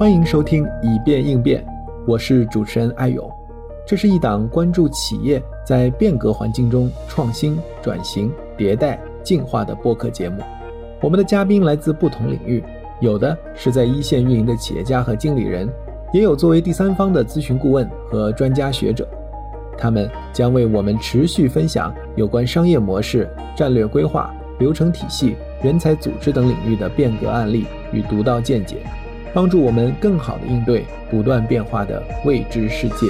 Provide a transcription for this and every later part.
欢迎收听以变应变，我是主持人艾勇。这是一档关注企业在变革环境中创新、转型、迭代、进化的播客节目。我们的嘉宾来自不同领域，有的是在一线运营的企业家和经理人，也有作为第三方的咨询顾问和专家学者。他们将为我们持续分享有关商业模式、战略规划、流程体系、人才组织等领域的变革案例与独到见解。帮助我们更好的应对不断变化的未知世界。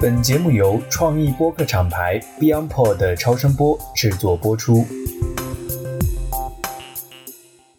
本节目由创意播客厂牌 BeyondPod 的超声波制作播出。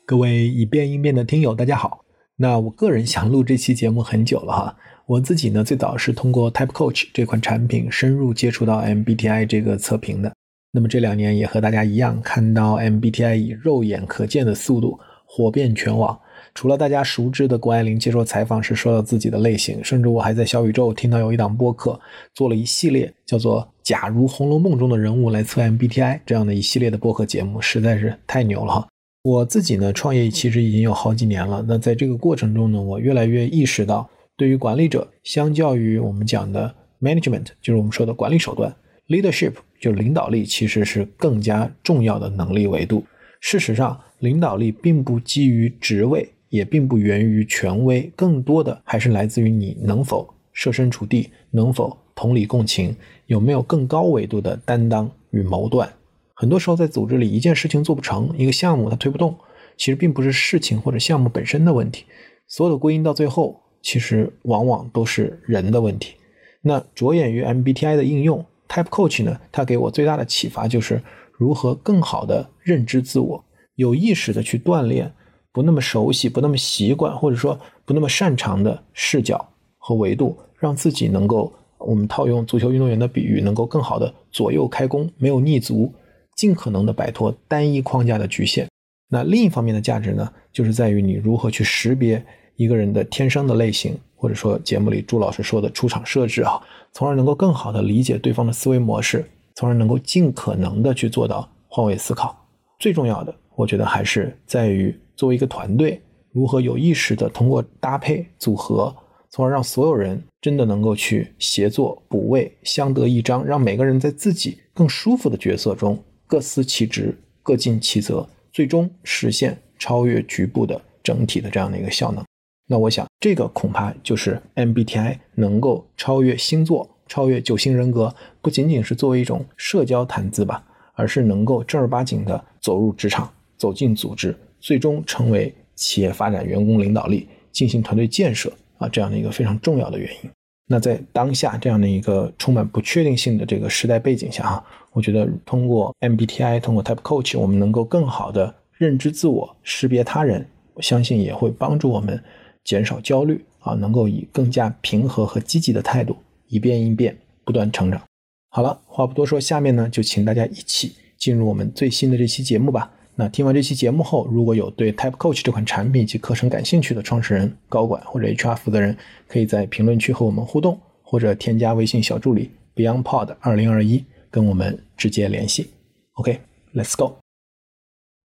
各位以变应变的听友，大家好。那我个人想录这期节目很久了哈。我自己呢，最早是通过 Type Coach 这款产品深入接触到 MBTI 这个测评的。那么这两年也和大家一样，看到 MBTI 以肉眼可见的速度火遍全网。除了大家熟知的谷爱凌接受采访时说到自己的类型，甚至我还在小宇宙听到有一档播客做了一系列叫做“假如红楼梦中的人物来测 MBTI” 这样的一系列的播客节目，实在是太牛了哈。我自己呢，创业其实已经有好几年了。那在这个过程中呢，我越来越意识到，对于管理者，相较于我们讲的 management，就是我们说的管理手段，leadership。就领导力其实是更加重要的能力维度。事实上，领导力并不基于职位，也并不源于权威，更多的还是来自于你能否设身处地，能否同理共情，有没有更高维度的担当与谋断。很多时候，在组织里，一件事情做不成，一个项目它推不动，其实并不是事情或者项目本身的问题，所有的归因到最后，其实往往都是人的问题。那着眼于 MBTI 的应用。Type Coach 呢，它给我最大的启发就是如何更好的认知自我，有意识的去锻炼不那么熟悉、不那么习惯，或者说不那么擅长的视角和维度，让自己能够，我们套用足球运动员的比喻，能够更好的左右开弓，没有逆足，尽可能的摆脱单一框架的局限。那另一方面的价值呢，就是在于你如何去识别一个人的天生的类型。或者说节目里朱老师说的出场设置啊，从而能够更好的理解对方的思维模式，从而能够尽可能的去做到换位思考。最重要的，我觉得还是在于作为一个团队，如何有意识的通过搭配组合，从而让所有人真的能够去协作补位，相得益彰，让每个人在自己更舒服的角色中各司其职，各尽其责，最终实现超越局部的整体的这样的一个效能。那我想，这个恐怕就是 MBTI 能够超越星座、超越九型人格，不仅仅是作为一种社交谈资吧，而是能够正儿八经的走入职场、走进组织，最终成为企业发展员工领导力、进行团队建设啊这样的一个非常重要的原因。那在当下这样的一个充满不确定性的这个时代背景下哈，我觉得通过 MBTI、通过 Type Coach，我们能够更好的认知自我、识别他人，我相信也会帮助我们。减少焦虑啊，能够以更加平和和积极的态度，以变应变，不断成长。好了，话不多说，下面呢就请大家一起进入我们最新的这期节目吧。那听完这期节目后，如果有对 Type Coach 这款产品及课程感兴趣的创始人、高管或者 HR 负责人，可以在评论区和我们互动，或者添加微信小助理 BeyondPod 二零二一跟我们直接联系。OK，Let's go。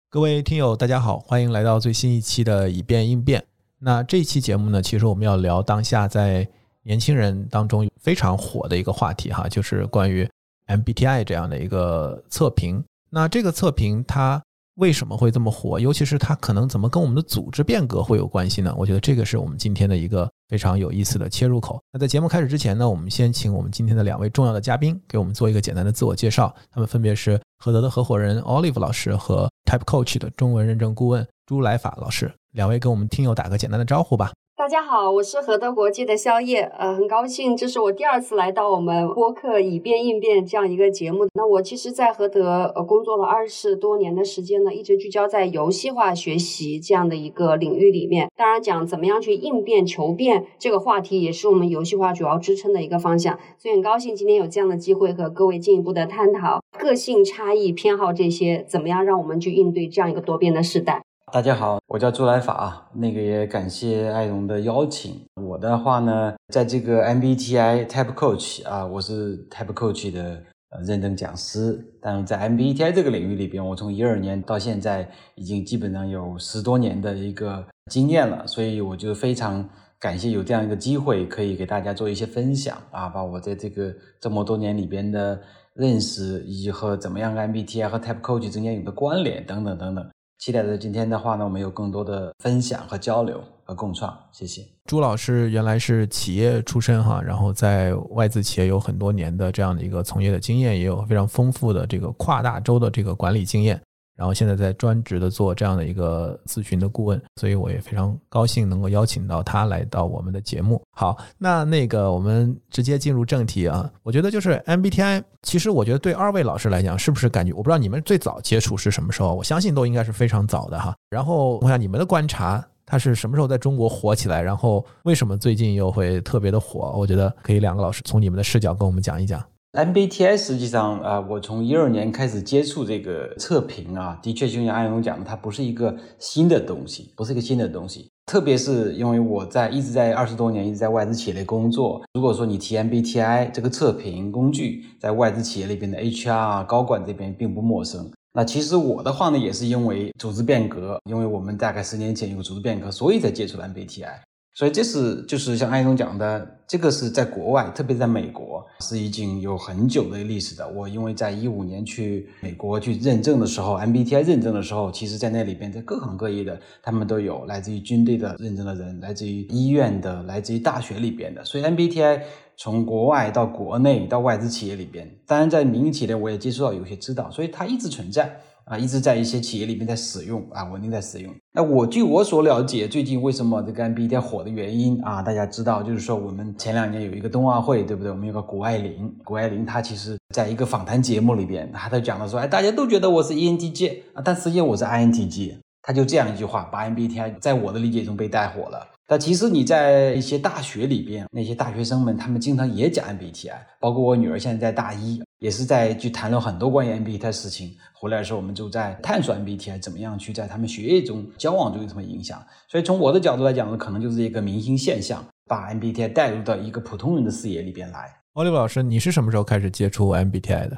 各位听友，大家好，欢迎来到最新一期的以变应变。那这期节目呢，其实我们要聊当下在年轻人当中非常火的一个话题哈，就是关于 MBTI 这样的一个测评。那这个测评它为什么会这么火？尤其是它可能怎么跟我们的组织变革会有关系呢？我觉得这个是我们今天的一个非常有意思的切入口。那在节目开始之前呢，我们先请我们今天的两位重要的嘉宾给我们做一个简单的自我介绍。他们分别是何德的合伙人 Olive 老师和 Type Coach 的中文认证顾问朱来法老师。两位跟我们听友打个简单的招呼吧。大家好，我是和德国际的肖叶，呃，很高兴这是我第二次来到我们播客以变应变这样一个节目。那我其实，在和德呃工作了二十多年的时间呢，一直聚焦在游戏化学习这样的一个领域里面。当然，讲怎么样去应变求变这个话题，也是我们游戏化主要支撑的一个方向。所以很高兴今天有这样的机会和各位进一步的探讨个性差异、偏好这些，怎么样让我们去应对这样一个多变的时代。大家好，我叫朱来法，那个也感谢艾荣的邀请。我的话呢，在这个 MBTI Type Coach 啊，我是 Type Coach 的呃认证讲师。但是在 MBTI 这个领域里边，我从一二年到现在已经基本上有十多年的一个经验了，所以我就非常感谢有这样一个机会，可以给大家做一些分享啊，把我在这个这么多年里边的认识，以及和怎么样 MBTI 和 Type Coach 之间有的关联等等等等。期待着今天的话呢，我们有更多的分享和交流和共创。谢谢朱老师，原来是企业出身哈，然后在外资企业有很多年的这样的一个从业的经验，也有非常丰富的这个跨大洲的这个管理经验。然后现在在专职的做这样的一个咨询的顾问，所以我也非常高兴能够邀请到他来到我们的节目。好，那那个我们直接进入正题啊。我觉得就是 MBTI，其实我觉得对二位老师来讲，是不是感觉我不知道你们最早接触是什么时候？我相信都应该是非常早的哈。然后我想你们的观察，它是什么时候在中国火起来？然后为什么最近又会特别的火？我觉得可以两个老师从你们的视角跟我们讲一讲。MBTI 实际上啊，我从一二年开始接触这个测评啊，的确就像安勇讲的，它不是一个新的东西，不是一个新的东西。特别是因为我在一直在二十多年一直在外资企业里工作，如果说你提 MBTI 这个测评工具，在外资企业里边的 HR 高管这边并不陌生。那其实我的话呢，也是因为组织变革，因为我们大概十年前有组织变革，所以才接触了 MBTI。所以这是就是像安总讲的，这个是在国外，特别在美国是已经有很久的历史的。我因为在一五年去美国去认证的时候，MBTI 认证的时候，其实在那里边，在各行各业的他们都有，来自于军队的认证的人，来自于医院的，来自于大学里边的。所以 MBTI 从国外到国内到外资企业里边，当然在民营企业我也接触到有些知道，所以它一直存在。啊，一直在一些企业里面在使用啊，稳定在使用。那我据我所了解，最近为什么这个 MBTI 火的原因啊，大家知道，就是说我们前两年有一个冬奥会，对不对？我们有个谷爱凌，谷爱凌她其实在一个访谈节目里边，她都讲了说，哎，大家都觉得我是 ENTJ 啊，但实际上我是 INTJ。他就这样一句话，把 MBTI 在我的理解中被带火了。但其实你在一些大学里边，那些大学生们，他们经常也讲 MBTI，包括我女儿现在在大一，也是在去谈论很多关于 MBTI 的事情。回来的时候，我们就在探索 MBTI 怎么样去在他们学业中、交往中有什么影响。所以从我的角度来讲呢，可能就是一个明星现象，把 MBTI 带入到一个普通人的视野里边来。奥利弗老师，你是什么时候开始接触 MBTI 的？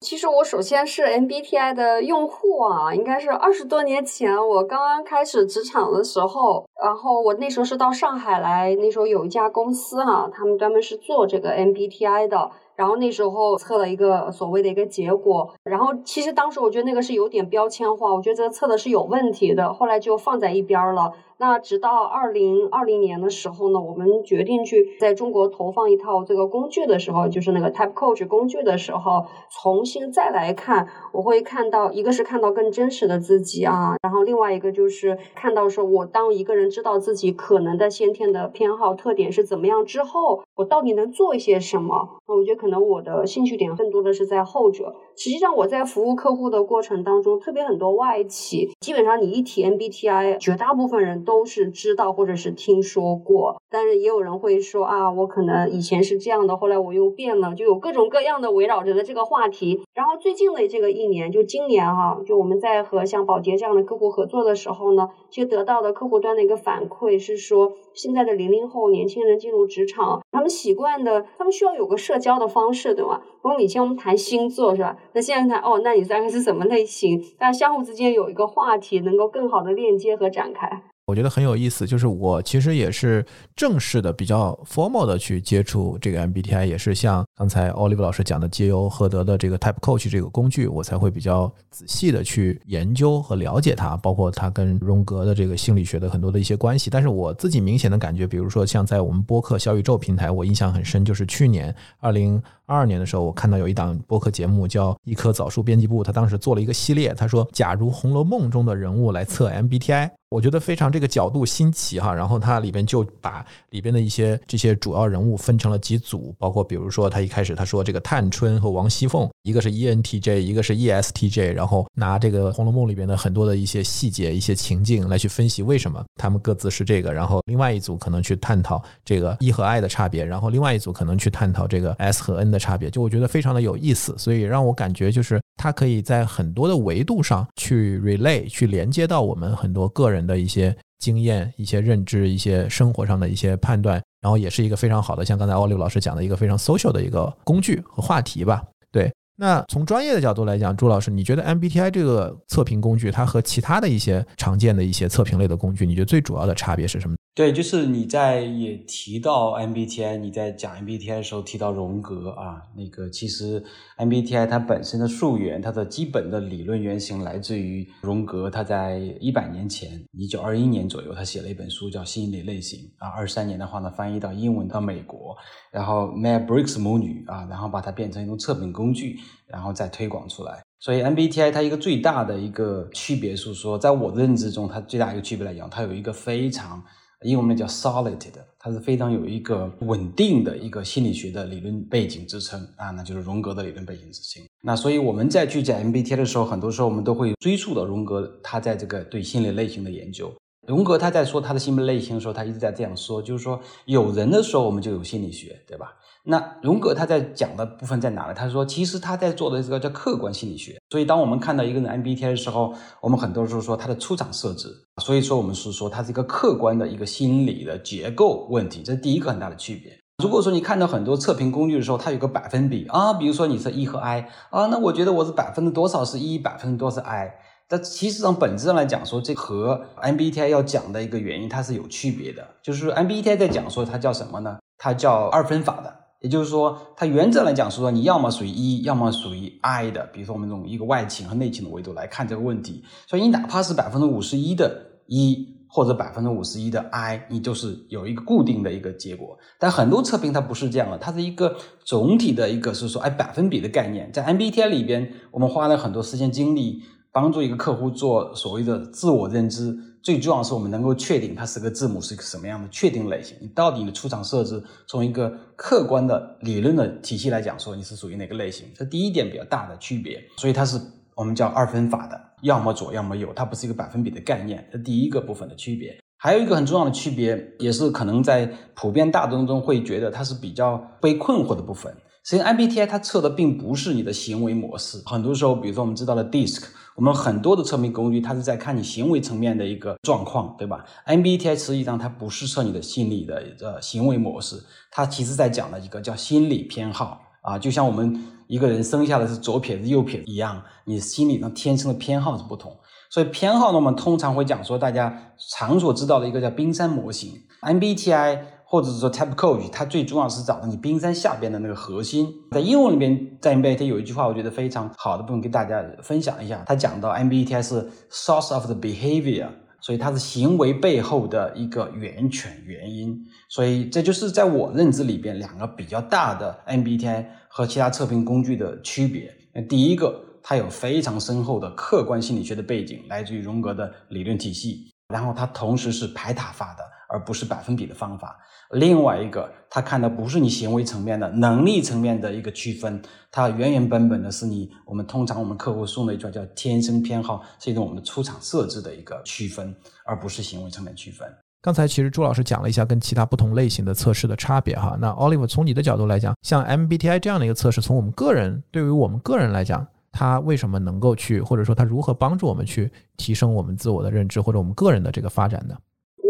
其实我首先是 MBTI 的用户啊，应该是二十多年前我刚刚开始职场的时候，然后我那时候是到上海来，那时候有一家公司哈，他们专门是做这个 MBTI 的，然后那时候测了一个所谓的一个结果，然后其实当时我觉得那个是有点标签化，我觉得这个测的是有问题的，后来就放在一边了。那直到二零二零年的时候呢，我们决定去在中国投放一套这个工具的时候，就是那个 Type Coach 工具的时候，重新再来看，我会看到一个是看到更真实的自己啊，然后另外一个就是看到说，我当一个人知道自己可能的先天的偏好特点是怎么样之后，我到底能做一些什么？那我觉得可能我的兴趣点更多的是在后者。实际上我在服务客户的过程当中，特别很多外企，基本上你一提 MBTI，绝大部分人。都是知道或者是听说过，但是也有人会说啊，我可能以前是这样的，后来我又变了，就有各种各样的围绕着的这个话题。然后最近的这个一年，就今年哈，就我们在和像宝洁这样的客户合作的时候呢，其实得到的客户端的一个反馈是说，现在的零零后年轻人进入职场，他们习惯的，他们需要有个社交的方式，对吧？我们以前我们谈星座是吧？那现在谈哦，那你大概是什么类型？大家相互之间有一个话题，能够更好的链接和展开。我觉得很有意思，就是我其实也是正式的、比较 formal 的去接触这个 MBTI，也是像刚才 Oliver 老师讲的，借由赫德的这个 Type Coach 这个工具，我才会比较仔细的去研究和了解它，包括它跟荣格的这个心理学的很多的一些关系。但是我自己明显的感觉，比如说像在我们播客小宇宙平台，我印象很深，就是去年二零二二年的时候，我看到有一档播客节目叫一棵枣树编辑部，他当时做了一个系列，他说，假如《红楼梦》中的人物来测 MBTI。我觉得非常这个角度新奇哈，然后它里边就把里边的一些这些主要人物分成了几组，包括比如说他一开始他说这个探春和王熙凤，一个是 ENTJ，一个是 ESTJ，然后拿这个《红楼梦》里边的很多的一些细节、一些情境来去分析为什么他们各自是这个，然后另外一组可能去探讨这个 E 和 I 的差别，然后另外一组可能去探讨这个 S 和 N 的差别，就我觉得非常的有意思，所以让我感觉就是它可以在很多的维度上去 relay 去连接到我们很多个人。的一些经验、一些认知、一些生活上的一些判断，然后也是一个非常好的，像刚才奥利老师讲的一个非常 social 的一个工具和话题吧。对，那从专业的角度来讲，朱老师，你觉得 MBTI 这个测评工具，它和其他的一些常见的一些测评类的工具，你觉得最主要的差别是什么？对，就是你在也提到 MBTI，你在讲 MBTI 的时候提到荣格啊，那个其实 MBTI 它本身的溯源，它的基本的理论原型来自于荣格，他在一百年前，一九二一年左右，他写了一本书叫《心理类型》啊，二三年的话呢，翻译到英文到美国，然后 Mel Briggs 母女啊，然后把它变成一种测评工具，然后再推广出来。所以 MBTI 它一个最大的一个区别是说，在我的认知中，它最大一个区别来讲，它有一个非常。英文名叫 solid 的，它是非常有一个稳定的一个心理学的理论背景支撑啊，那就是荣格的理论背景支撑。那所以我们在去讲 MBTI 的时候，很多时候我们都会追溯到荣格他在这个对心理类型的研究。荣格他在说他的心理类型的时候，他一直在这样说，就是说有人的时候我们就有心理学，对吧？那荣格他在讲的部分在哪呢？他说，其实他在做的这个叫客观心理学。所以，当我们看到一个人 MBTI 的时候，我们很多时候说他的出厂设置。所以说，我们是说它是一个客观的一个心理的结构问题，这是第一个很大的区别。如果说你看到很多测评工具的时候，它有个百分比啊，比如说你是 E 和 I 啊，那我觉得我是百分之多少是 E，百分之多少是 I。但其实上本质上来讲，说这和 MBTI 要讲的一个原因，它是有区别的。就是 MBTI 在讲说它叫什么呢？它叫二分法的。也就是说，它原则来讲是说，你要么属于 E，要么属于 I 的。比如说，我们从一个外倾和内倾的维度来看这个问题。所以，你哪怕是百分之五十一的 E，或者百分之五十一的 I，你就是有一个固定的一个结果。但很多测评它不是这样的，它是一个总体的一个是说，哎，百分比的概念。在 MBTI 里边，我们花了很多时间精力帮助一个客户做所谓的自我认知。最重要是我们能够确定它是个字母是一个什么样的确定类型。你到底你的出厂设置从一个客观的理论的体系来讲，说你是属于哪个类型，这第一点比较大的区别。所以它是我们叫二分法的，要么左要么右，它不是一个百分比的概念。这第一个部分的区别。还有一个很重要的区别，也是可能在普遍大众中会觉得它是比较被困惑的部分。实际上，MBTI 它测的并不是你的行为模式。很多时候，比如说我们知道了 DISC，我们很多的测评工具，它是在看你行为层面的一个状况，对吧？MBTI 实际上它不是测你的心理的呃行为模式，它其实在讲的一个叫心理偏好啊，就像我们一个人生下来是左撇子右撇子一样，你心理上天生的偏好是不同。所以偏好呢，我们通常会讲说，大家常所知道的一个叫冰山模型，MBTI。或者是说 Type Coach，它最重要是找到你冰山下边的那个核心。在英文里边，在 MBTI 有一句话，我觉得非常好的部分，跟大家分享一下。他讲到 MBTI 是 Source of the Behavior，所以它是行为背后的一个源泉原因。所以这就是在我认知里边两个比较大的 MBTI 和其他测评工具的区别。那第一个，它有非常深厚的客观心理学的背景，来自于荣格的理论体系。然后它同时是排他法的，而不是百分比的方法。另外一个，他看的不是你行为层面的能力层面的一个区分，它原原本本的是你我们通常我们客户送的一句话叫天生偏好，是一种我们的出厂设置的一个区分，而不是行为层面区分。刚才其实朱老师讲了一下跟其他不同类型的测试的差别哈。那 Oliver 从你的角度来讲，像 MBTI 这样的一个测试，从我们个人对于我们个人来讲，它为什么能够去，或者说它如何帮助我们去提升我们自我的认知或者我们个人的这个发展呢？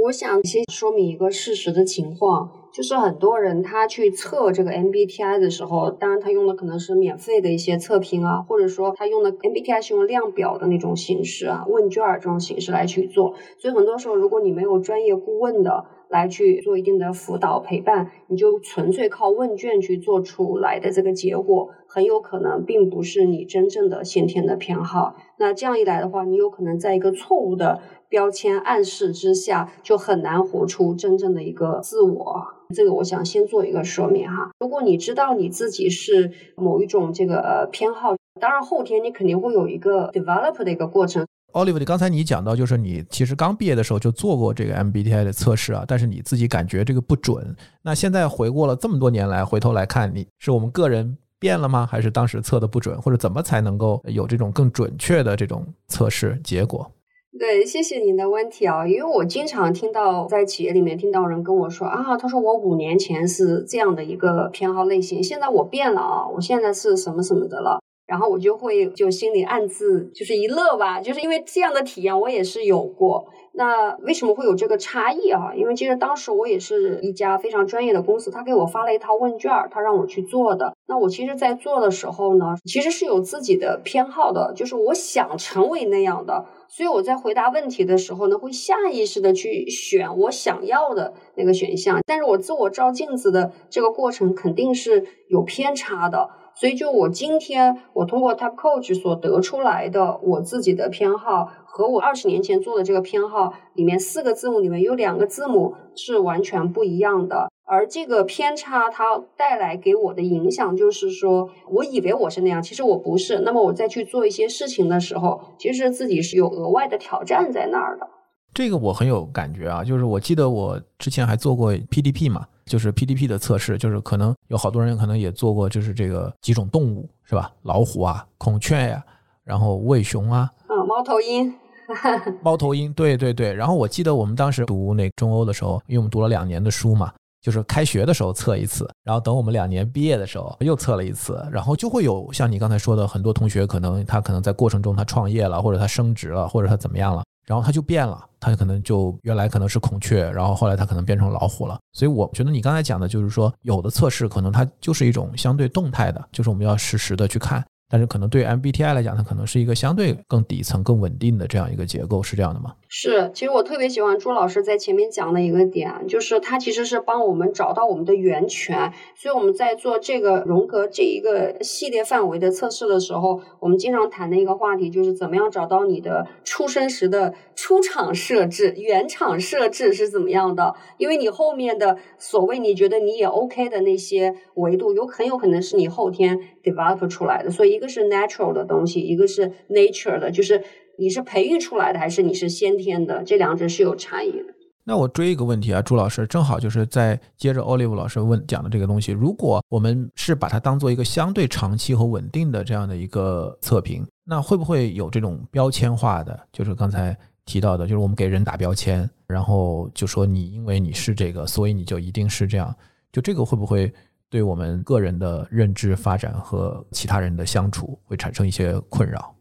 我想先说明一个事实的情况，就是很多人他去测这个 MBTI 的时候，当然他用的可能是免费的一些测评啊，或者说他用的 MBTI 是用量表的那种形式啊，问卷儿这种形式来去做。所以很多时候，如果你没有专业顾问的来去做一定的辅导陪伴，你就纯粹靠问卷去做出来的这个结果，很有可能并不是你真正的先天的偏好。那这样一来的话，你有可能在一个错误的。标签暗示之下，就很难活出真正的一个自我。这个我想先做一个说明哈。如果你知道你自己是某一种这个偏好，当然后天你肯定会有一个 develop 的一个过程。Oliver，刚才你讲到，就是你其实刚毕业的时候就做过这个 MBTI 的测试啊，但是你自己感觉这个不准。那现在回过了这么多年来，回头来看，你是我们个人变了吗？还是当时测的不准？或者怎么才能够有这种更准确的这种测试结果？对，谢谢您的问题啊，因为我经常听到在企业里面听到人跟我说啊，他说我五年前是这样的一个偏好类型，现在我变了啊，我现在是什么什么的了。然后我就会就心里暗自就是一乐吧，就是因为这样的体验我也是有过。那为什么会有这个差异啊？因为其实当时我也是一家非常专业的公司，他给我发了一套问卷，他让我去做的。那我其实，在做的时候呢，其实是有自己的偏好的，就是我想成为那样的，所以我在回答问题的时候呢，会下意识的去选我想要的那个选项。但是我自我照镜子的这个过程肯定是有偏差的。所以，就我今天我通过 Type Coach 所得出来的我自己的偏好，和我二十年前做的这个偏好里面四个字母里面有两个字母是完全不一样的。而这个偏差它带来给我的影响，就是说我以为我是那样，其实我不是。那么我再去做一些事情的时候，其实自己是有额外的挑战在那儿的。这个我很有感觉啊，就是我记得我之前还做过 PDP 嘛。就是 PDP 的测试，就是可能有好多人可能也做过，就是这个几种动物是吧？老虎啊，孔雀呀，然后魏熊啊，嗯，猫头鹰，猫头鹰，对对对。然后我记得我们当时读那中欧的时候，因为我们读了两年的书嘛，就是开学的时候测一次，然后等我们两年毕业的时候又测了一次，然后就会有像你刚才说的，很多同学可能他可能在过程中他创业了，或者他升职了，或者他怎么样了。然后他就变了，他可能就原来可能是孔雀，然后后来他可能变成老虎了。所以我觉得你刚才讲的就是说，有的测试可能它就是一种相对动态的，就是我们要实时的去看。但是可能对 MBTI 来讲，它可能是一个相对更底层、更稳定的这样一个结构，是这样的吗？是，其实我特别喜欢朱老师在前面讲的一个点，就是他其实是帮我们找到我们的源泉。所以我们在做这个荣格这一个系列范围的测试的时候，我们经常谈的一个话题就是怎么样找到你的出生时的出厂设置、原厂设置是怎么样的？因为你后面的所谓你觉得你也 OK 的那些维度，有很有可能是你后天 develop 出来的。所以一个是 natural 的东西，一个是 nature 的，就是。你是培育出来的还是你是先天的？这两者是有差异的。那我追一个问题啊，朱老师，正好就是在接着 Olive 老师问讲的这个东西。如果我们是把它当做一个相对长期和稳定的这样的一个测评，那会不会有这种标签化的？就是刚才提到的，就是我们给人打标签，然后就说你因为你是这个，所以你就一定是这样。就这个会不会对我们个人的认知发展和其他人的相处会产生一些困扰？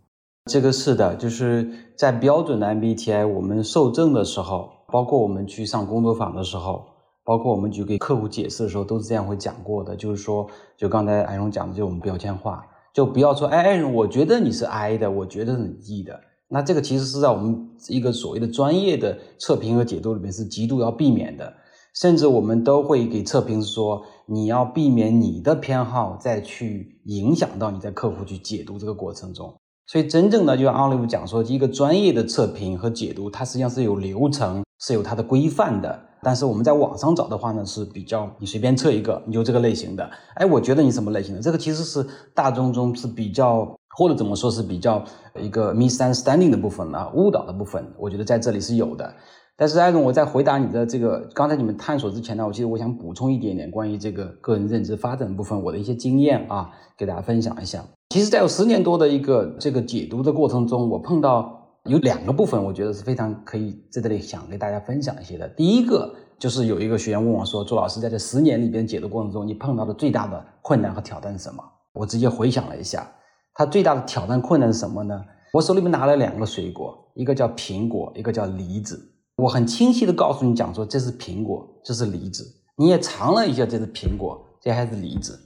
这个是的，就是在标准的 MBTI，我们受证的时候，包括我们去上工作坊的时候，包括我们去给客户解释的时候，都是这样会讲过的。就是说，就刚才艾荣讲的，就我们标签化，就不要说，哎，艾荣，我觉得你是 I 的，我觉得是 E 的。那这个其实是在我们一个所谓的专业的测评和解读里面是极度要避免的。甚至我们都会给测评说，你要避免你的偏好再去影响到你在客户去解读这个过程中。所以，真正的就像奥利弗讲说，一个专业的测评和解读，它实际上是有流程，是有它的规范的。但是我们在网上找的话呢，是比较你随便测一个，你就这个类型的。哎，我觉得你什么类型的？这个其实是大众中是比较，或者怎么说是比较一个 misunderstanding 的部分啊，误导的部分。我觉得在这里是有的。但是艾总，我在回答你的这个刚才你们探索之前呢，我其实我想补充一点点关于这个个人认知发展部分，我的一些经验啊，给大家分享一下。其实，在有十年多的一个这个解读的过程中，我碰到有两个部分，我觉得是非常可以在这里想给大家分享一些的。第一个就是有一个学员问我说：“朱老师，在这十年里边解读过程中，你碰到的最大的困难和挑战是什么？”我直接回想了一下，他最大的挑战困难是什么呢？我手里面拿了两个水果，一个叫苹果，一个叫梨子。我很清晰的告诉你讲说，这是苹果，这是梨子。你也尝了一下，这是苹果，这还是梨子。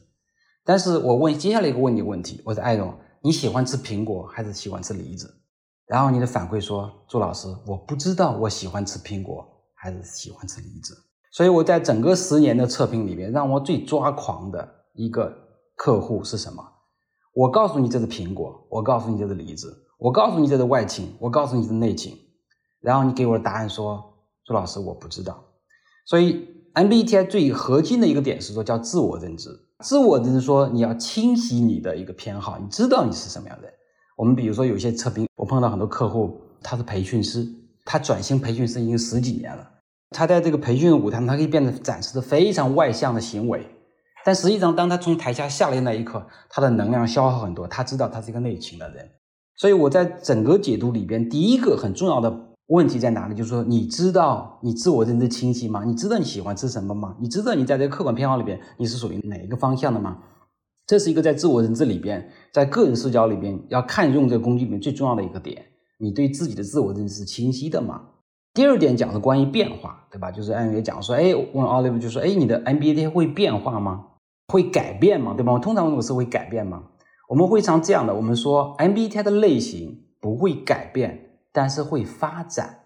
但是我问接下来一个问你问题，我说艾荣，你喜欢吃苹果还是喜欢吃梨子？然后你的反馈说，朱老师，我不知道我喜欢吃苹果还是喜欢吃梨子。所以我在整个十年的测评里面，让我最抓狂的一个客户是什么？我告诉你这是苹果，我告诉你这是梨子，我告诉你这是外倾，我告诉你这是内倾，然后你给我的答案说，朱老师我不知道。所以 MBTI 最核心的一个点是说叫自我认知。自我认知说，你要清晰你的一个偏好，你知道你是什么样的人。我们比如说有些测评，我碰到很多客户，他是培训师，他转型培训师已经十几年了。他在这个培训的舞台，他可以变得展示的非常外向的行为，但实际上，当他从台下下来那一刻，他的能量消耗很多。他知道他是一个内倾的人，所以我在整个解读里边，第一个很重要的。问题在哪里？就是说，你知道你自我认知清晰吗？你知道你喜欢吃什么吗？你知道你在这个客观偏好里边你是属于哪一个方向的吗？这是一个在自我认知里边，在个人视角里边要看用这个工具里面最重要的一个点。你对自己的自我认知是清晰的吗？第二点讲的关于变化，对吧？就是安也讲说，哎，问 Oliver 就说，哎，你的 MBTI 会变化吗？会改变吗？对吧？我通常问我是会改变吗？我们会常这样的，我们说 MBTI 的类型不会改变，但是会发展。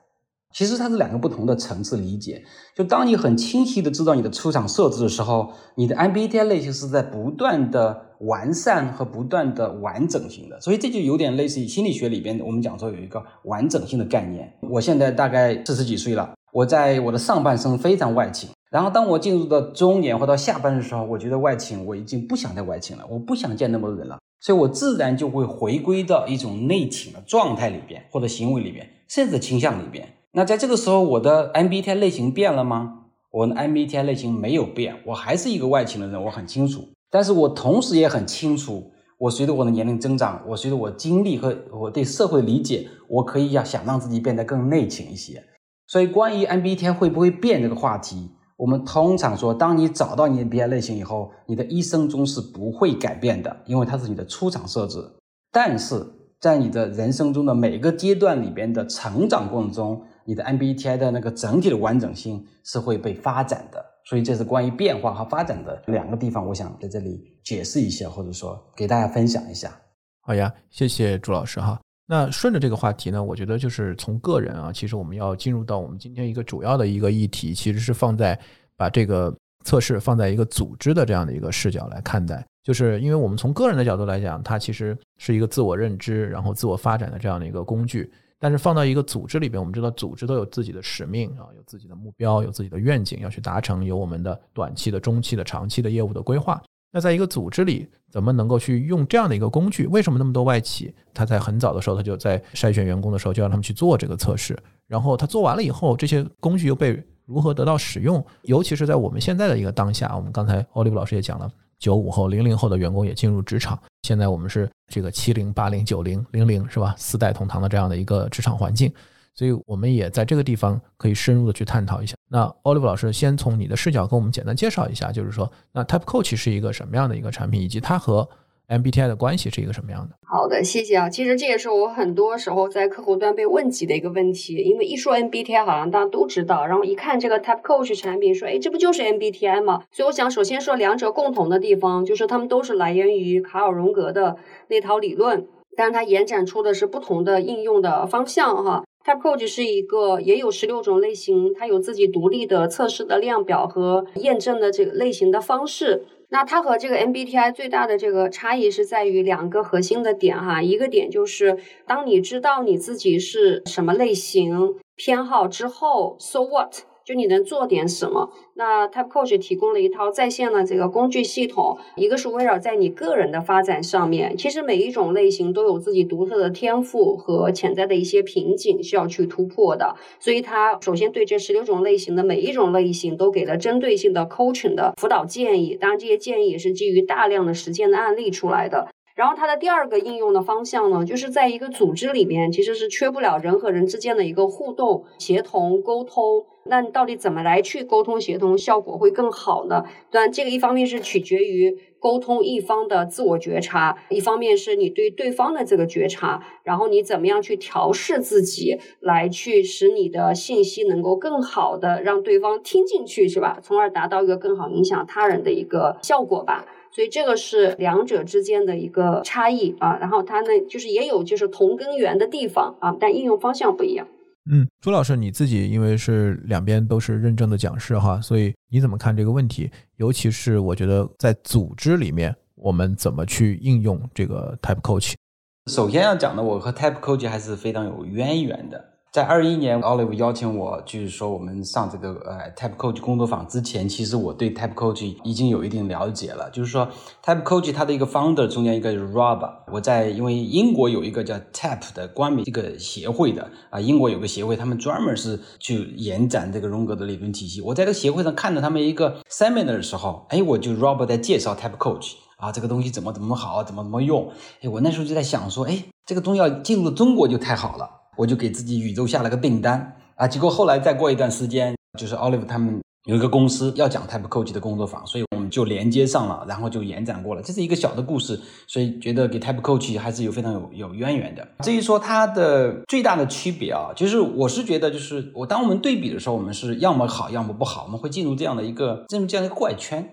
其实它是两个不同的层次理解。就当你很清晰的知道你的出厂设置的时候，你的 MBTI 类型是在不断的完善和不断的完整性的。所以这就有点类似于心理学里边我们讲说有一个完整性的概念。我现在大概四十几岁了，我在我的上半生非常外倾，然后当我进入到中年或到下半的时候，我觉得外倾我已经不想再外倾了，我不想见那么多人了，所以我自然就会回归到一种内倾的状态里边或者行为里边，甚至倾向里边。那在这个时候，我的 MBTI 类型变了吗？我的 MBTI 类型没有变，我还是一个外倾的人，我很清楚。但是我同时也很清楚，我随着我的年龄增长，我随着我经历和我对社会理解，我可以要想让自己变得更内倾一些。所以，关于 MBTI 会不会变这个话题，我们通常说，当你找到你的 MBTI 类型以后，你的一生中是不会改变的，因为它是你的出厂设置。但是在你的人生中的每个阶段里边的成长过程中，你的 MBTI 的那个整体的完整性是会被发展的，所以这是关于变化和发展的两个地方，我想在这里解释一下，或者说给大家分享一下。好呀，谢谢朱老师哈。那顺着这个话题呢，我觉得就是从个人啊，其实我们要进入到我们今天一个主要的一个议题，其实是放在把这个测试放在一个组织的这样的一个视角来看待，就是因为我们从个人的角度来讲，它其实是一个自我认知，然后自我发展的这样的一个工具。但是放到一个组织里边，我们知道组织都有自己的使命啊，有自己的目标，有自己的愿景要去达成，有我们的短期的、中期的、长期的业务的规划。那在一个组织里，怎么能够去用这样的一个工具？为什么那么多外企，他在很早的时候，他就在筛选员工的时候，就让他们去做这个测试。然后他做完了以后，这些工具又被如何得到使用？尤其是在我们现在的一个当下，我们刚才奥利布老师也讲了。九五后、零零后的员工也进入职场。现在我们是这个七零、八零、九零、零零，是吧？四代同堂的这样的一个职场环境，所以我们也在这个地方可以深入的去探讨一下。那 Oliver 老师，先从你的视角跟我们简单介绍一下，就是说，那 Type Coach 是一个什么样的一个产品，以及它和 MBTI 的关系是一个什么样的？好的，谢谢啊。其实这也是我很多时候在客户端被问及的一个问题，因为一说 MBTI 好像大家都知道，然后一看这个 Type Coach 产品，说，哎，这不就是 MBTI 吗？所以我想首先说两者共同的地方，就是他们都是来源于卡尔荣格的那套理论，但是它延展出的是不同的应用的方向哈。Type Coach 是一个也有十六种类型，它有自己独立的测试的量表和验证的这个类型的方式。那它和这个 MBTI 最大的这个差异是在于两个核心的点哈，一个点就是当你知道你自己是什么类型偏好之后，So what？就你能做点什么？那 Type Coach 提供了一套在线的这个工具系统，一个是围绕在你个人的发展上面。其实每一种类型都有自己独特的天赋和潜在的一些瓶颈需要去突破的，所以它首先对这十六种类型的每一种类型都给了针对性的 coaching 的辅导建议。当然，这些建议也是基于大量的实践的案例出来的。然后它的第二个应用的方向呢，就是在一个组织里面，其实是缺不了人和人之间的一个互动、协同、沟通。那你到底怎么来去沟通协同，效果会更好呢？当然，这个一方面是取决于沟通一方的自我觉察，一方面是你对对方的这个觉察，然后你怎么样去调试自己，来去使你的信息能够更好的让对方听进去，是吧？从而达到一个更好影响他人的一个效果吧。所以这个是两者之间的一个差异啊。然后它呢，就是也有就是同根源的地方啊，但应用方向不一样。嗯，朱老师，你自己因为是两边都是认证的讲师哈，所以你怎么看这个问题？尤其是我觉得在组织里面，我们怎么去应用这个 Type Coach？首先要讲的，我和 Type Coach 还是非常有渊源的。在二一年，Olive 邀请我，就是说我们上这个呃 Type Coach 工作坊之前，其实我对 Type Coach 已经有一定了解了。就是说 Type Coach 它的一个 founder 中间一个 Rob，我在因为英国有一个叫 Type 的官媒这个协会的啊，英国有个协会，他们专门是去延展这个荣格的理论体系。我在这个协会上看到他们一个 seminar 的时候，哎，我就 Rob 在介绍 Type Coach 啊，这个东西怎么怎么好，怎么怎么用。哎，我那时候就在想说，哎，这个东西要进入中国就太好了。我就给自己宇宙下了个订单啊，结果后来再过一段时间，就是 Olive 他们有一个公司要讲 Type Coach 的工作坊，所以我们就连接上了，然后就延展过了。这是一个小的故事，所以觉得给 Type Coach 还是有非常有有渊源的。至于说它的最大的区别啊，就是我是觉得，就是我当我们对比的时候，我们是要么好，要么不好，我们会进入这样的一个进入这样一个怪圈。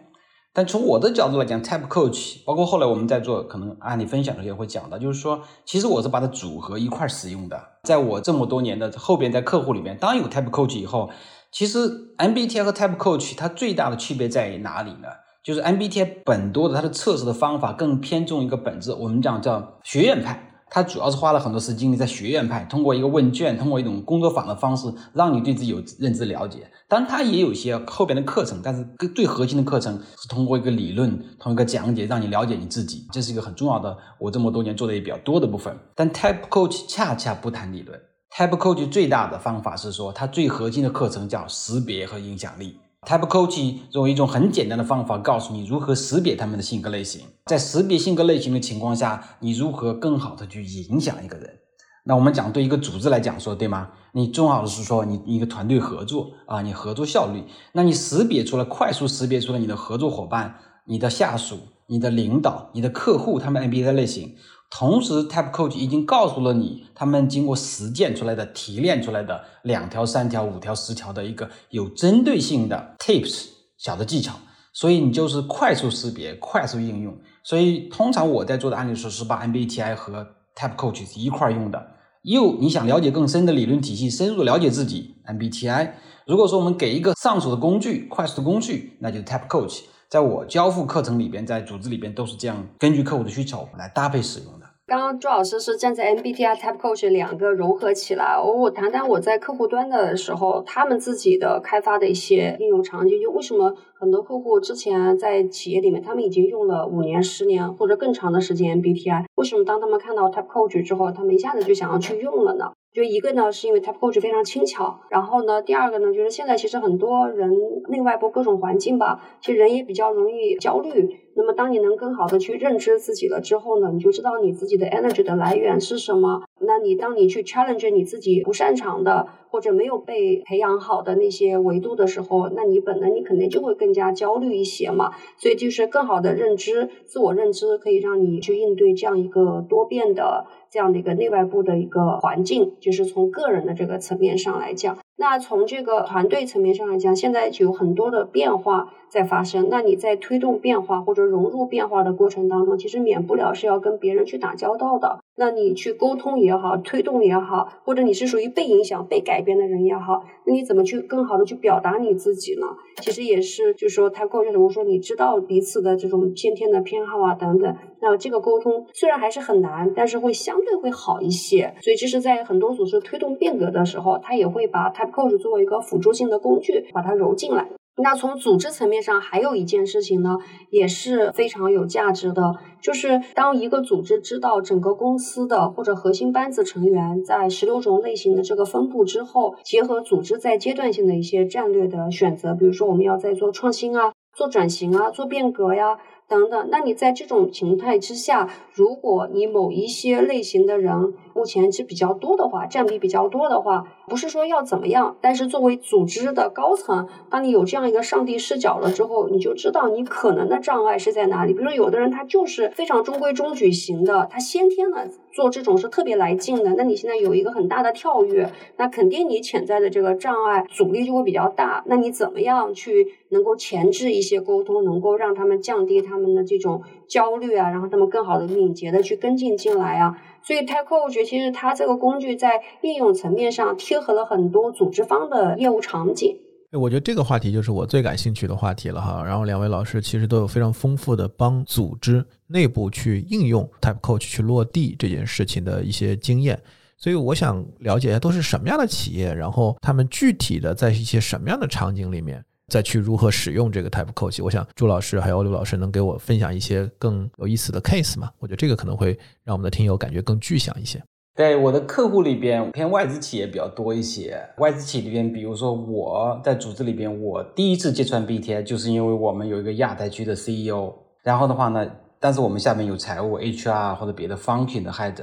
但从我的角度来讲，Type Coach 包括后来我们在做可能案例分享的时候也会讲到，就是说，其实我是把它组合一块使用的。在我这么多年的后边，在客户里面，当有 Type Coach 以后。其实 MBTI 和 Type Coach 它最大的区别在哪里呢？就是 MBTI 本多的它的测试的方法更偏重一个本质，我们讲叫学院派，他主要是花了很多时间精力在学院派，通过一个问卷，通过一种工作坊的方式，让你对自己有认知了解。当然，他也有一些后边的课程，但是最核心的课程是通过一个理论，通过一个讲解，让你了解你自己，这是一个很重要的。我这么多年做的也比较多的部分。但 Type Coach 恰恰不谈理论。Type Coach 最大的方法是说，它最核心的课程叫识别和影响力。Type Coach 用一种很简单的方法告诉你如何识别他们的性格类型，在识别性格类型的情况下，你如何更好的去影响一个人。那我们讲对一个组织来讲说，对吗？你重要的是说你一个团队合作啊，你合作效率。那你识别出来，快速识别出了你的合作伙伴、你的下属、你的领导、你的客户他们 MBA 类型。同时，Type Coach 已经告诉了你，他们经过实践出来的、提炼出来的两条、三条、五条、十条的一个有针对性的 Tips 小的技巧，所以你就是快速识别、快速应用。所以，通常我在做的案例时是把 MBTI 和 Type Coach 一块用的。又你想了解更深的理论体系，深入了解自己 MBTI。如果说我们给一个上手的工具、快速的工具，那就是 Type Coach。在我交付课程里边，在组织里边都是这样，根据客户的需求来搭配使用。刚刚朱老师是站在 MBTI Type Coach 两个融合起来，我我谈谈我在客户端的时候，他们自己的开发的一些应用场景，就为什么很多客户之前在企业里面，他们已经用了五年、十年或者更长的时间 MBTI，为什么当他们看到 Type Coach 之后，他们一下子就想要去用了呢？就一个呢，是因为 Type Coach 非常轻巧，然后呢，第二个呢，就是现在其实很多人内外部各种环境吧，其实人也比较容易焦虑。那么当你能更好的去认知自己了之后呢，你就知道你自己的 energy 的来源是什么。那你当你去 challenge 你自己不擅长的或者没有被培养好的那些维度的时候，那你本能你肯定就会更加焦虑一些嘛。所以就是更好的认知，自我认知可以让你去应对这样一个多变的这样的一个内外部的一个环境，就是从个人的这个层面上来讲。那从这个团队层面上来讲，现在就有很多的变化在发生。那你在推动变化或者融入变化的过程当中，其实免不了是要跟别人去打交道的。那你去沟通也好，推动也好，或者你是属于被影响、被改变的人也好，那你怎么去更好的去表达你自己呢？其实也是，就是说他构建什么说，你知道彼此的这种先天的偏好啊等等。那这个沟通虽然还是很难，但是会相对会好一些。所以这是在很多组织推动变革的时候，他也会把 Type Coach 作为一个辅助性的工具，把它揉进来。那从组织层面上，还有一件事情呢，也是非常有价值的，就是当一个组织知道整个公司的或者核心班子成员在十六种类型的这个分布之后，结合组织在阶段性的一些战略的选择，比如说我们要在做创新啊、做转型啊、做变革呀。等等，那你在这种形态之下，如果你某一些类型的人目前是比较多的话，占比比较多的话，不是说要怎么样，但是作为组织的高层，当你有这样一个上帝视角了之后，你就知道你可能的障碍是在哪里。比如说，有的人他就是非常中规中矩型的，他先天的做这种是特别来劲的，那你现在有一个很大的跳跃，那肯定你潜在的这个障碍阻力就会比较大。那你怎么样去能够前置一些沟通，能够让他们降低。他们的这种焦虑啊，然后他们更好的、敏捷的去跟进进来啊，所以 Type Coach 其实它这个工具在应用层面上贴合了很多组织方的业务场景。我觉得这个话题就是我最感兴趣的话题了哈。然后两位老师其实都有非常丰富的帮组织内部去应用 Type Coach 去落地这件事情的一些经验，所以我想了解一下都是什么样的企业，然后他们具体的在一些什么样的场景里面。再去如何使用这个 Type Coach，我想朱老师还有刘老师能给我分享一些更有意思的 case 吗？我觉得这个可能会让我们的听友感觉更具象一些。对我的客户里边偏外资企业比较多一些，外资企业里边，比如说我在组织里边，我第一次接触 BTI 就是因为我们有一个亚太区的 CEO，然后的话呢，但是我们下面有财务、HR 或者别的 function 的 head，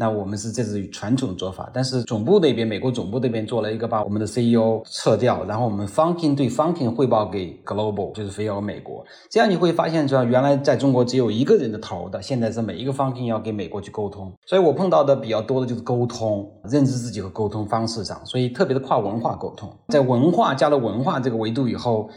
那我们是这是传统的做法，但是总部那边，美国总部那边做了一个把我们的 CEO 撤掉，然后我们 function 对 function 汇报给 global，就是飞到美国。这样你会发现，说原来在中国只有一个人的头的，现在是每一个 function 要给美国去沟通。所以我碰到的比较多的就是沟通、认知自己和沟通方式上，所以特别的跨文化沟通，在文化加了文化这个维度以后，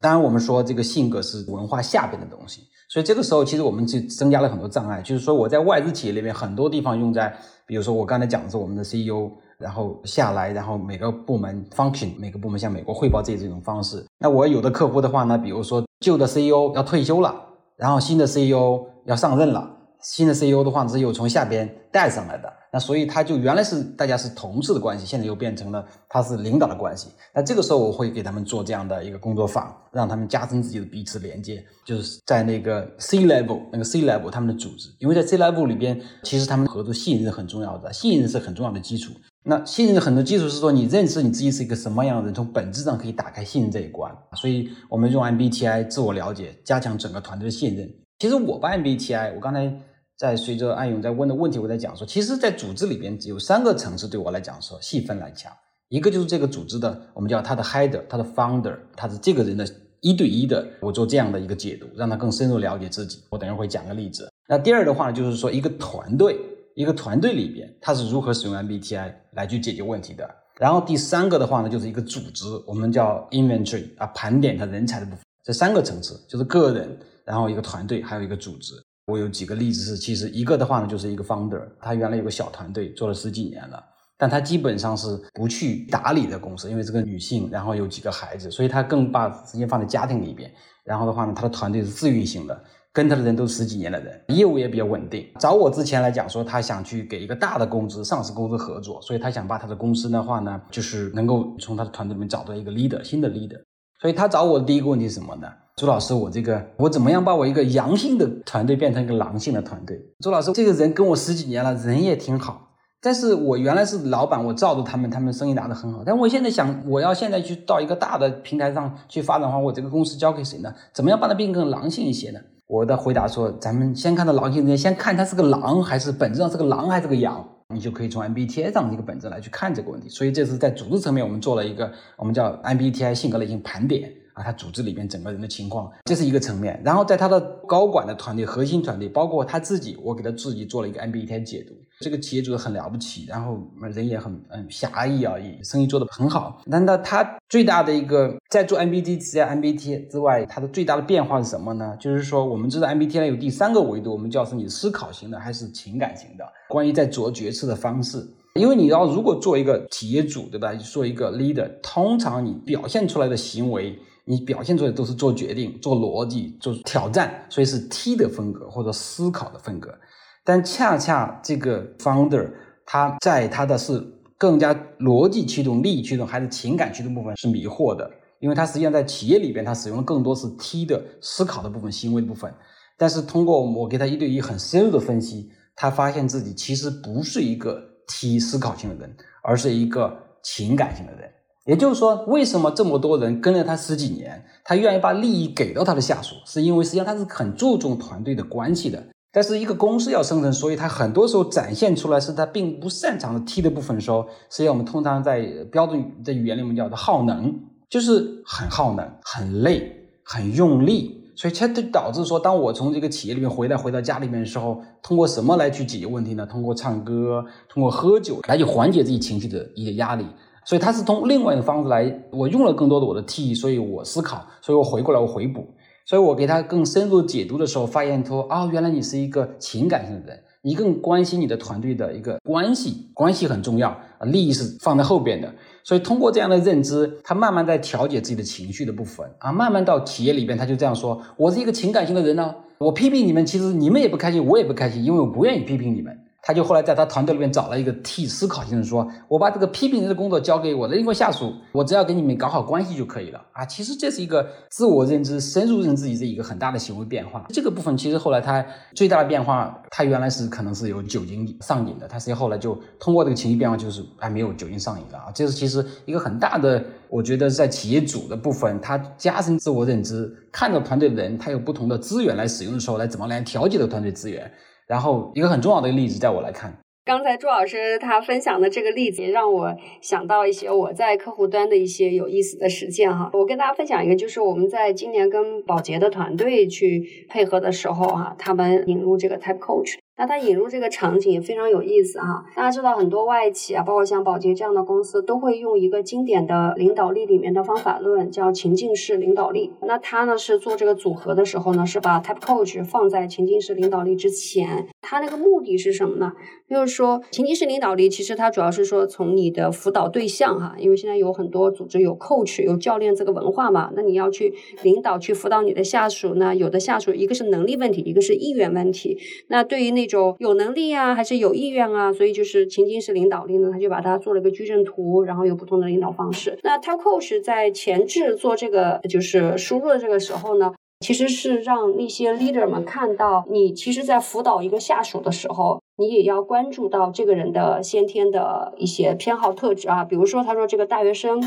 当然我们说这个性格是文化下边的东西。所以这个时候，其实我们就增加了很多障碍。就是说，我在外资企业里面，很多地方用在，比如说我刚才讲的是我们的 CEO，然后下来，然后每个部门 function，每个部门向美国汇报这这种方式。那我有的客户的话呢，比如说旧的 CEO 要退休了，然后新的 CEO 要上任了。新的 CEO 的话是又从下边带上来的，那所以他就原来是大家是同事的关系，现在又变成了他是领导的关系。那这个时候我会给他们做这样的一个工作坊，让他们加深自己的彼此连接，就是在那个 C level 那个 C level 他们的组织，因为在 C level 里边，其实他们合作信任很重要的，信任是很重要的基础。那信任很多基础是说你认识你自己是一个什么样的人，从本质上可以打开信任这一关。所以我们用 MBTI 自我了解，加强整个团队的信任。其实我把 MBTI，我刚才。在随着安勇在问的问题，我在讲说，其实，在组织里边只有三个层次，对我来讲说细分来讲，一个就是这个组织的，我们叫他的 header，他的 founder，他是这个人的一对一的，我做这样的一个解读，让他更深入了解自己。我等一会儿会讲个例子。那第二的话呢，就是说一个团队，一个团队里边他是如何使用 MBTI 来去解决问题的。然后第三个的话呢，就是一个组织，我们叫 inventory 啊，盘点他人才的部分。这三个层次就是个人，然后一个团队，还有一个组织。我有几个例子是，其实一个的话呢，就是一个 founder，他原来有个小团队做了十几年了，但他基本上是不去打理的公司，因为这个女性，然后有几个孩子，所以他更把时间放在家庭里边。然后的话呢，他的团队是自运行的，跟他的人都是十几年的人，业务也比较稳定。找我之前来讲说，他想去给一个大的公司、上市公司合作，所以他想把他的公司的话呢，就是能够从他的团队里面找到一个 leader，新的 leader。所以他找我的第一个问题是什么呢？朱老师，我这个我怎么样把我一个阳性的团队变成一个狼性的团队？朱老师，这个人跟我十几年了，人也挺好，但是我原来是老板，我罩着他们，他们生意拿得很好。但我现在想，我要现在去到一个大的平台上去发展的话，我这个公司交给谁呢？怎么样把它变更狼性一些呢？我的回答说，咱们先看到狼性人，先看他是个狼还是本质上是个狼还是个羊，你就可以从 MBTI 上的一个本质来去看这个问题。所以这是在组织层面，我们做了一个我们叫 MBTI 性格类型盘点。啊，他组织里边整个人的情况，这是一个层面。然后在他的高管的团队、核心团队，包括他自己，我给他自己做了一个 MBTI 解读。这个企业主很了不起，然后人也很嗯侠义啊，也生意做得很好。难道他最大的一个在做 MBTI、MBTI 之外，他的最大的变化是什么呢？就是说，我们知道 MBTI 有第三个维度，我们叫是你思考型的还是情感型的？关于在做决策的方式，因为你要如果做一个企业主，对吧？做一个 leader，通常你表现出来的行为。你表现出来都是做决定、做逻辑、做挑战，所以是 T 的风格或者思考的风格。但恰恰这个 founder 他在他的是更加逻辑驱动、利益驱动还是情感驱动部分是迷惑的，因为他实际上在企业里边他使用的更多是 T 的思考的部分、行为的部分。但是通过我给他一对一很深入的分析，他发现自己其实不是一个 T 思考型的人，而是一个情感型的人。也就是说，为什么这么多人跟了他十几年，他愿意把利益给到他的下属，是因为实际上他是很注重团队的关系的。但是一个公司要生存，所以他很多时候展现出来是他并不擅长的 T 的部分的时候，实际上我们通常在标准的语言里面叫做耗能，就是很耗能、很累、很用力，所以它就导致说，当我从这个企业里面回来，回到家里面的时候，通过什么来去解决问题呢？通过唱歌、通过喝酒来去缓解自己情绪的一些压力。所以他是通另外一个方式来，我用了更多的我的 T，所以我思考，所以我回过来我回补，所以我给他更深入解读的时候，发现说啊，原来你是一个情感性的人，你更关心你的团队的一个关系，关系很重要啊，利益是放在后边的。所以通过这样的认知，他慢慢在调节自己的情绪的部分啊，慢慢到企业里边，他就这样说，我是一个情感性的人呢，我批评你们，其实你们也不开心，我也不开心，因为我不愿意批评你们。他就后来在他团队里面找了一个替思考型的，说我把这个批评人的工作交给我的另一个下属，我只要跟你们搞好关系就可以了啊。其实这是一个自我认知、深入认知自己的一个很大的行为变化。这个部分其实后来他最大的变化，他原来是可能是有酒精上瘾的，他实际后来就通过这个情绪变化，就是还没有酒精上瘾了啊。这是其实一个很大的，我觉得在企业主的部分，他加深自我认知，看到团队的人他有不同的资源来使用的时候，来怎么来调节的团队资源。然后一个很重要的例子，在我来看，刚才朱老师他分享的这个例子，也让我想到一些我在客户端的一些有意思的实践哈。我跟大家分享一个，就是我们在今年跟宝洁的团队去配合的时候哈，他们引入这个 Type Coach。那它引入这个场景也非常有意思哈。大家知道很多外企啊，包括像宝洁这样的公司，都会用一个经典的领导力里面的方法论，叫情境式领导力。那它呢是做这个组合的时候呢，是把 Type Coach 放在情境式领导力之前。它那个目的是什么呢？就是说情境式领导力其实它主要是说从你的辅导对象哈，因为现在有很多组织有 Coach 有教练这个文化嘛，那你要去领导去辅导你的下属呢，有的下属一个是能力问题，一个是意愿问题。那对于那种有能力啊，还是有意愿啊，所以就是情境式领导力呢，他就把它做了一个矩阵图，然后有不同的领导方式。那 t e l Coach 在前置做这个就是输入的这个时候呢，其实是让那些 leader 们看到，你其实，在辅导一个下属的时候，你也要关注到这个人的先天的一些偏好特质啊，比如说他说这个大学生，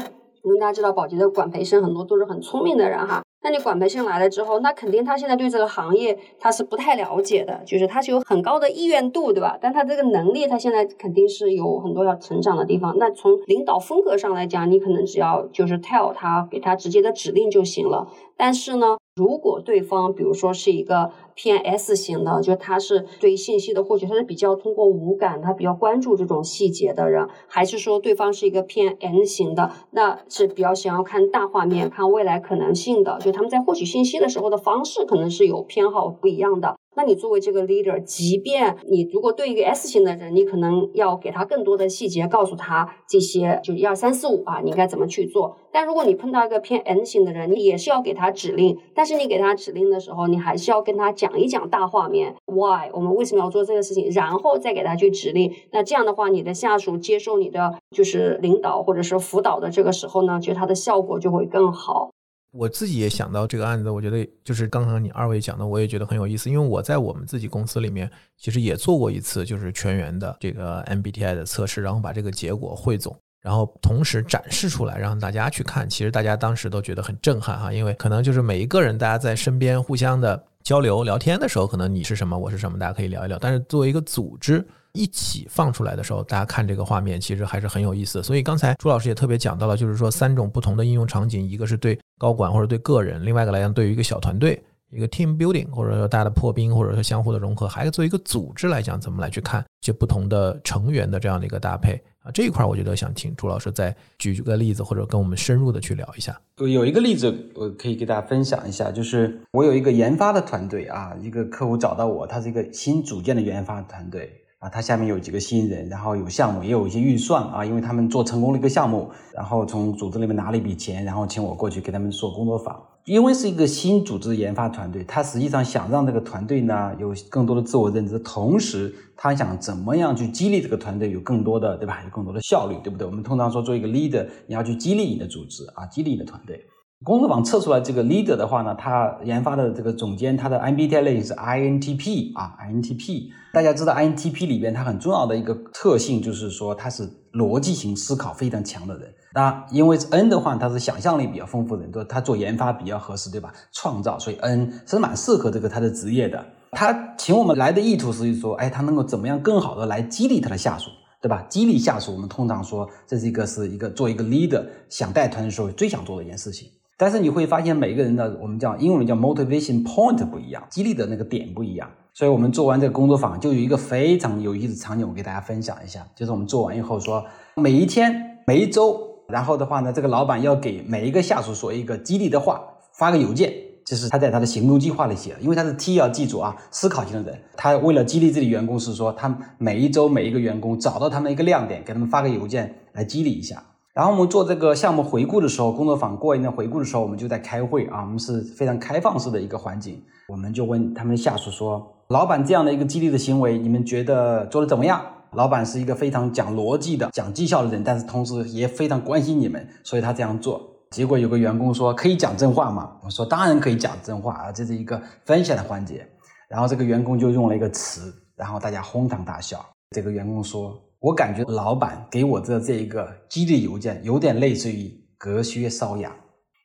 因为大家知道保洁的管培生很多都是很聪明的人哈。那你管培生来了之后，那肯定他现在对这个行业他是不太了解的，就是他是有很高的意愿度，对吧？但他这个能力，他现在肯定是有很多要成长的地方。那从领导风格上来讲，你可能只要就是 tell 他，给他直接的指令就行了。但是呢，如果对方比如说是一个偏 S 型的，就他是对信息的获取，他是比较通过五感，他比较关注这种细节的人，还是说对方是一个偏 N 型的，那是比较想要看大画面、看未来可能性的，就他们在获取信息的时候的方式可能是有偏好不一样的。那你作为这个 leader，即便你如果对一个 S 型的人，你可能要给他更多的细节，告诉他这些就一二三四五啊，你应该怎么去做。但如果你碰到一个偏 N 型的人，你也是要给他指令，但是你给他指令的时候，你还是要跟他讲一讲大画面，Why 我们为什么要做这个事情，然后再给他去指令。那这样的话，你的下属接受你的就是领导或者是辅导的这个时候呢，就他的效果就会更好。我自己也想到这个案子，我觉得就是刚刚你二位讲的，我也觉得很有意思。因为我在我们自己公司里面，其实也做过一次就是全员的这个 MBTI 的测试，然后把这个结果汇总，然后同时展示出来让大家去看。其实大家当时都觉得很震撼哈，因为可能就是每一个人大家在身边互相的交流聊天的时候，可能你是什么，我是什么，大家可以聊一聊。但是作为一个组织，一起放出来的时候，大家看这个画面，其实还是很有意思。所以刚才朱老师也特别讲到了，就是说三种不同的应用场景，一个是对高管或者对个人，另外一个来讲对于一个小团队，一个 team building，或者说大的破冰，或者说相互的融合，还有作为一个组织来讲，怎么来去看这不同的成员的这样的一个搭配啊？这一块我觉得想请朱老师再举个例子，或者跟我们深入的去聊一下。有一个例子我可以给大家分享一下，就是我有一个研发的团队啊，一个客户找到我，他是一个新组建的研发团队。啊，他下面有几个新人，然后有项目，也有一些预算啊，因为他们做成功了一个项目，然后从组织那边拿了一笔钱，然后请我过去给他们做工作坊。因为是一个新组织研发团队，他实际上想让这个团队呢有更多的自我认知，同时他想怎么样去激励这个团队有更多的，对吧？有更多的效率，对不对？我们通常说做一个 leader，你要去激励你的组织啊，激励你的团队。工作坊测出来这个 leader 的话呢，他研发的这个总监，他的 MBTI 类型是 INTP 啊，INTP。大家知道 INTP 里边它很重要的一个特性就是说他是逻辑型思考非常强的人。那因为 N 的话，他是想象力比较丰富的人，他做研发比较合适，对吧？创造，所以 N 是蛮适合这个他的职业的。他请我们来的意图是说，哎，他能够怎么样更好的来激励他的下属，对吧？激励下属，我们通常说这是一个是一个做一个 leader 想带团的时候最想做的一件事情。但是你会发现，每个人的我们叫英文叫 motivation point 不一样，激励的那个点不一样。所以我们做完这个工作坊，就有一个非常有意思的场景，我给大家分享一下。就是我们做完以后说，每一天、每一周，然后的话呢，这个老板要给每一个下属说一个激励的话，发个邮件，这是他在他的行动计划里写的。因为他是 T，要记住啊，思考型的人，他为了激励自己员工，是说他每一周每一个员工找到他们一个亮点，给他们发个邮件来激励一下。然后我们做这个项目回顾的时候，工作坊过一段回顾的时候，我们就在开会啊，我们是非常开放式的一个环境，我们就问他们下属说：“老板这样的一个激励的行为，你们觉得做的怎么样？”老板是一个非常讲逻辑的、讲绩效的人，但是同时也非常关心你们，所以他这样做。结果有个员工说：“可以讲真话吗？”我说：“当然可以讲真话啊，这是一个分享的环节。”然后这个员工就用了一个词，然后大家哄堂大笑。这个员工说。我感觉老板给我的这一个激励邮件，有点类似于隔靴搔痒。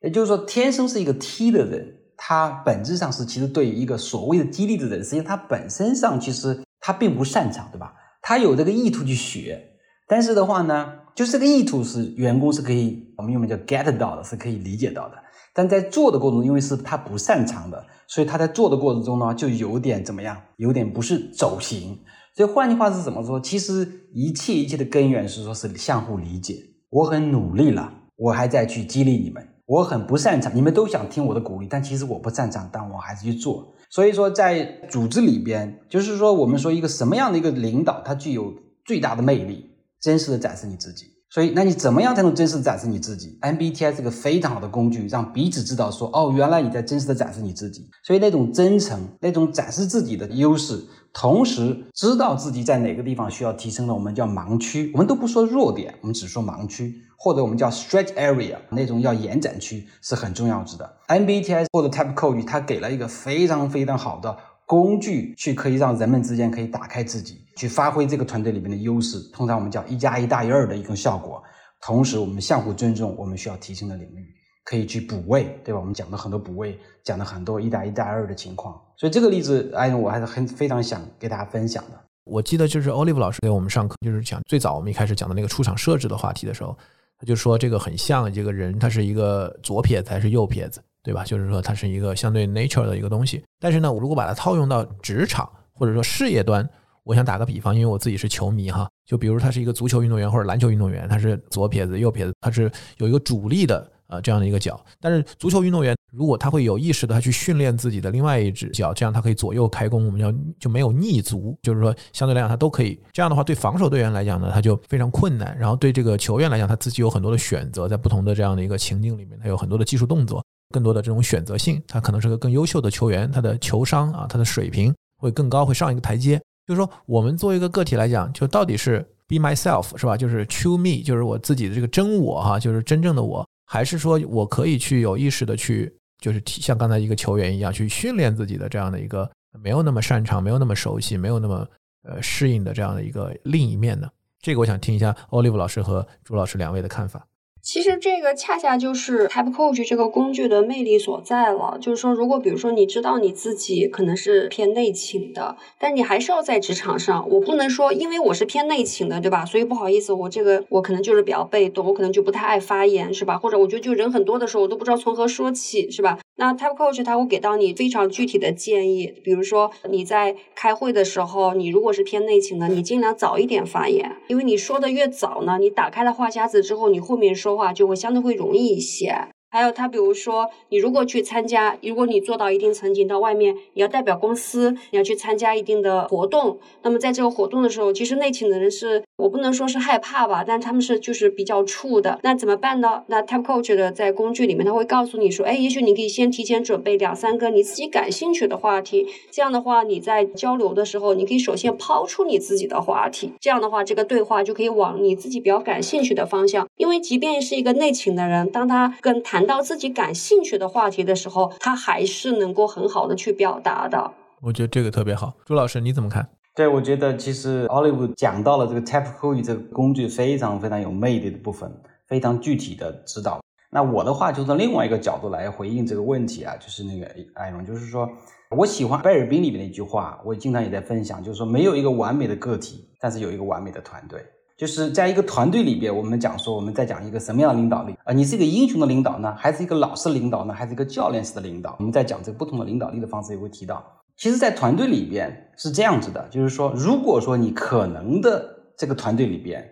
也就是说，天生是一个 T 的人，他本质上是其实对于一个所谓的激励的人，实际上他本身上其实他并不擅长，对吧？他有这个意图去学，但是的话呢，就是这个意图是员工是可以，我们用的叫 get 到的，是可以理解到的。但在做的过程中，因为是他不擅长的，所以他在做的过程中呢，就有点怎么样，有点不是走形。所以换句话是怎么说？其实一切一切的根源是说是相互理解。我很努力了，我还在去激励你们。我很不擅长，你们都想听我的鼓励，但其实我不擅长，但我还是去做。所以说，在组织里边，就是说，我们说一个什么样的一个领导，他具有最大的魅力，真实的展示你自己。所以，那你怎么样才能真实展示你自己？MBTI 是个非常好的工具，让彼此知道说，哦，原来你在真实的展示你自己。所以，那种真诚，那种展示自己的优势，同时知道自己在哪个地方需要提升的，我们叫盲区。我们都不说弱点，我们只说盲区，或者我们叫 stretch area，那种要延展区是很重要值的。MBTI 或者 Type Code，它给了一个非常非常好的。工具去可以让人们之间可以打开自己，去发挥这个团队里面的优势。通常我们叫一加一大于二的一个效果。同时，我们相互尊重，我们需要提升的领域可以去补位，对吧？我们讲的很多补位，讲的很多一加一大于二的情况。所以这个例子，哎，我还是很非常想给大家分享的。我记得就是 Olive 老师给我们上课，就是讲最早我们一开始讲的那个出场设置的话题的时候，他就说这个很像这个人，他是一个左撇子还是右撇子？对吧？就是说，他是一个相对 nature 的一个东西。但是呢，我如果把它套用到职场或者说事业端，我想打个比方，因为我自己是球迷哈，就比如他是一个足球运动员或者篮球运动员，他是左撇子、右撇子，他是有一个主力的呃这样的一个脚。但是足球运动员如果他会有意识的他去训练自己的另外一只脚，这样他可以左右开弓，我们叫就没有逆足，就是说相对来讲他都可以。这样的话，对防守队员来讲呢，他就非常困难。然后对这个球员来讲，他自己有很多的选择，在不同的这样的一个情境里面，他有很多的技术动作。更多的这种选择性，他可能是个更优秀的球员，他的球商啊，他的水平会更高，会上一个台阶。就是说，我们作为一个个体来讲，就到底是 be myself 是吧？就是 true me，就是我自己的这个真我哈，就是真正的我，还是说我可以去有意识的去，就是像刚才一个球员一样去训练自己的这样的一个没有那么擅长、没有那么熟悉、没有那么呃适应的这样的一个另一面呢？这个我想听一下 Olive 老师和朱老师两位的看法。其实这个恰恰就是 Type Coach 这个工具的魅力所在了。就是说，如果比如说你知道你自己可能是偏内倾的，但你还是要在职场上，我不能说因为我是偏内倾的，对吧？所以不好意思，我这个我可能就是比较被动，我可能就不太爱发言，是吧？或者我觉得就人很多的时候，我都不知道从何说起，是吧？那 Type Coach 它会给到你非常具体的建议，比如说你在开会的时候，你如果是偏内倾的，你尽量早一点发言，因为你说的越早呢，你打开了话匣子之后，你后面说话就会相对会容易一些。还有他，比如说你如果去参加，如果你做到一定层级，到外面你要代表公司，你要去参加一定的活动，那么在这个活动的时候，其实内勤的人是。我不能说是害怕吧，但他们是就是比较怵的。那怎么办呢？那 Type Coach 的在工具里面，他会告诉你说，哎，也许你可以先提前准备两三个你自己感兴趣的话题。这样的话，你在交流的时候，你可以首先抛出你自己的话题。这样的话，这个对话就可以往你自己比较感兴趣的方向。因为即便是一个内勤的人，当他跟谈到自己感兴趣的话题的时候，他还是能够很好的去表达的。我觉得这个特别好，朱老师你怎么看？对，我觉得其实 Olive 讲到了这个 Type Code 这个工具非常非常有魅力的部分，非常具体的指导。那我的话就从另外一个角度来回应这个问题啊，就是那个艾伦，就是说我喜欢贝尔宾里面的一句话，我经常也在分享，就是说没有一个完美的个体，但是有一个完美的团队。就是在一个团队里边，我们讲说我们在讲一个什么样的领导力啊？你是一个英雄的领导呢，还是一个老师领导呢，还是一个教练式的领导？我们在讲这个不同的领导力的方式也会提到。其实，在团队里边是这样子的，就是说，如果说你可能的这个团队里边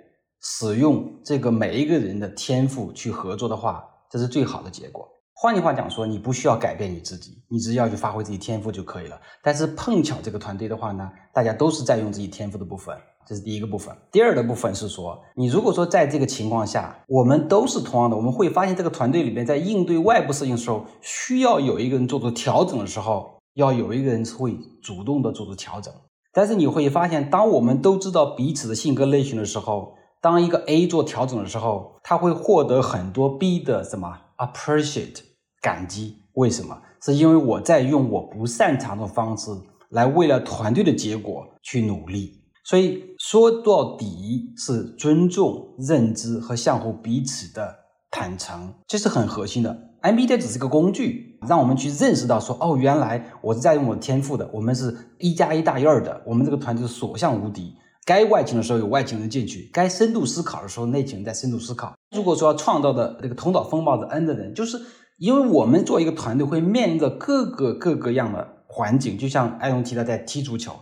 使用这个每一个人的天赋去合作的话，这是最好的结果。换句话讲说，你不需要改变你自己，你只要去发挥自己天赋就可以了。但是碰巧这个团队的话呢，大家都是在用自己天赋的部分，这是第一个部分。第二的部分是说，你如果说在这个情况下，我们都是同样的，我们会发现这个团队里面在应对外部事情的时候，需要有一个人做出调整的时候。要有一个人会主动的做出调整，但是你会发现，当我们都知道彼此的性格类型的时候，当一个 A 做调整的时候，他会获得很多 B 的什么 appreciate 感激？为什么？是因为我在用我不擅长的方式来为了团队的结果去努力。所以说到底是尊重、认知和相互彼此的坦诚，这是很核心的。MBTI 只是个工具，让我们去认识到说，哦，原来我是在用我天赋的，我们是一加一大于二的，我们这个团队所向无敌，该外勤的时候有外勤人进去，该深度思考的时候内勤人在深度思考。如果说要创造的那个头脑风暴的 N 的人，就是因为我们做一个团队会面临着各个各个样的环境，就像艾隆提到在踢足球。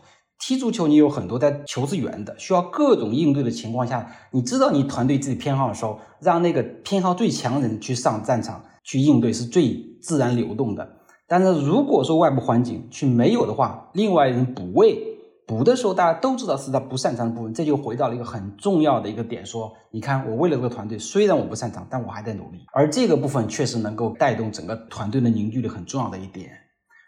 踢足球，你有很多，在球是圆的，需要各种应对的情况下，你知道你团队自己偏好的时候，让那个偏好最强人去上战场去应对是最自然流动的。但是如果说外部环境去没有的话，另外人补位补的时候，大家都知道是他不擅长的部分，这就回到了一个很重要的一个点，说你看我为了这个团队，虽然我不擅长，但我还在努力，而这个部分确实能够带动整个团队的凝聚力很重要的一点。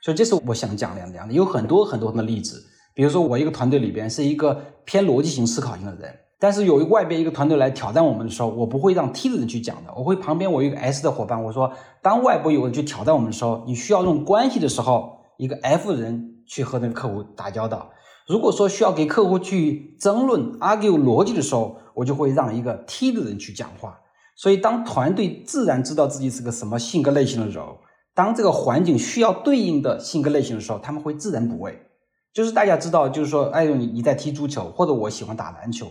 所以这是我想讲两两的，有很多很多的例子。比如说，我一个团队里边是一个偏逻辑型思考型的人，但是有一外边一个团队来挑战我们的时候，我不会让 T 的人去讲的，我会旁边我一个 S 的伙伴，我说，当外部有人去挑战我们的时候，你需要用关系的时候，一个 F 人去和那个客户打交道。如果说需要给客户去争论 argue 逻辑的时候，我就会让一个 T 的人去讲话。所以，当团队自然知道自己是个什么性格类型的人，当这个环境需要对应的性格类型的时候，他们会自然补位。就是大家知道，就是说，哎呦，你你在踢足球，或者我喜欢打篮球，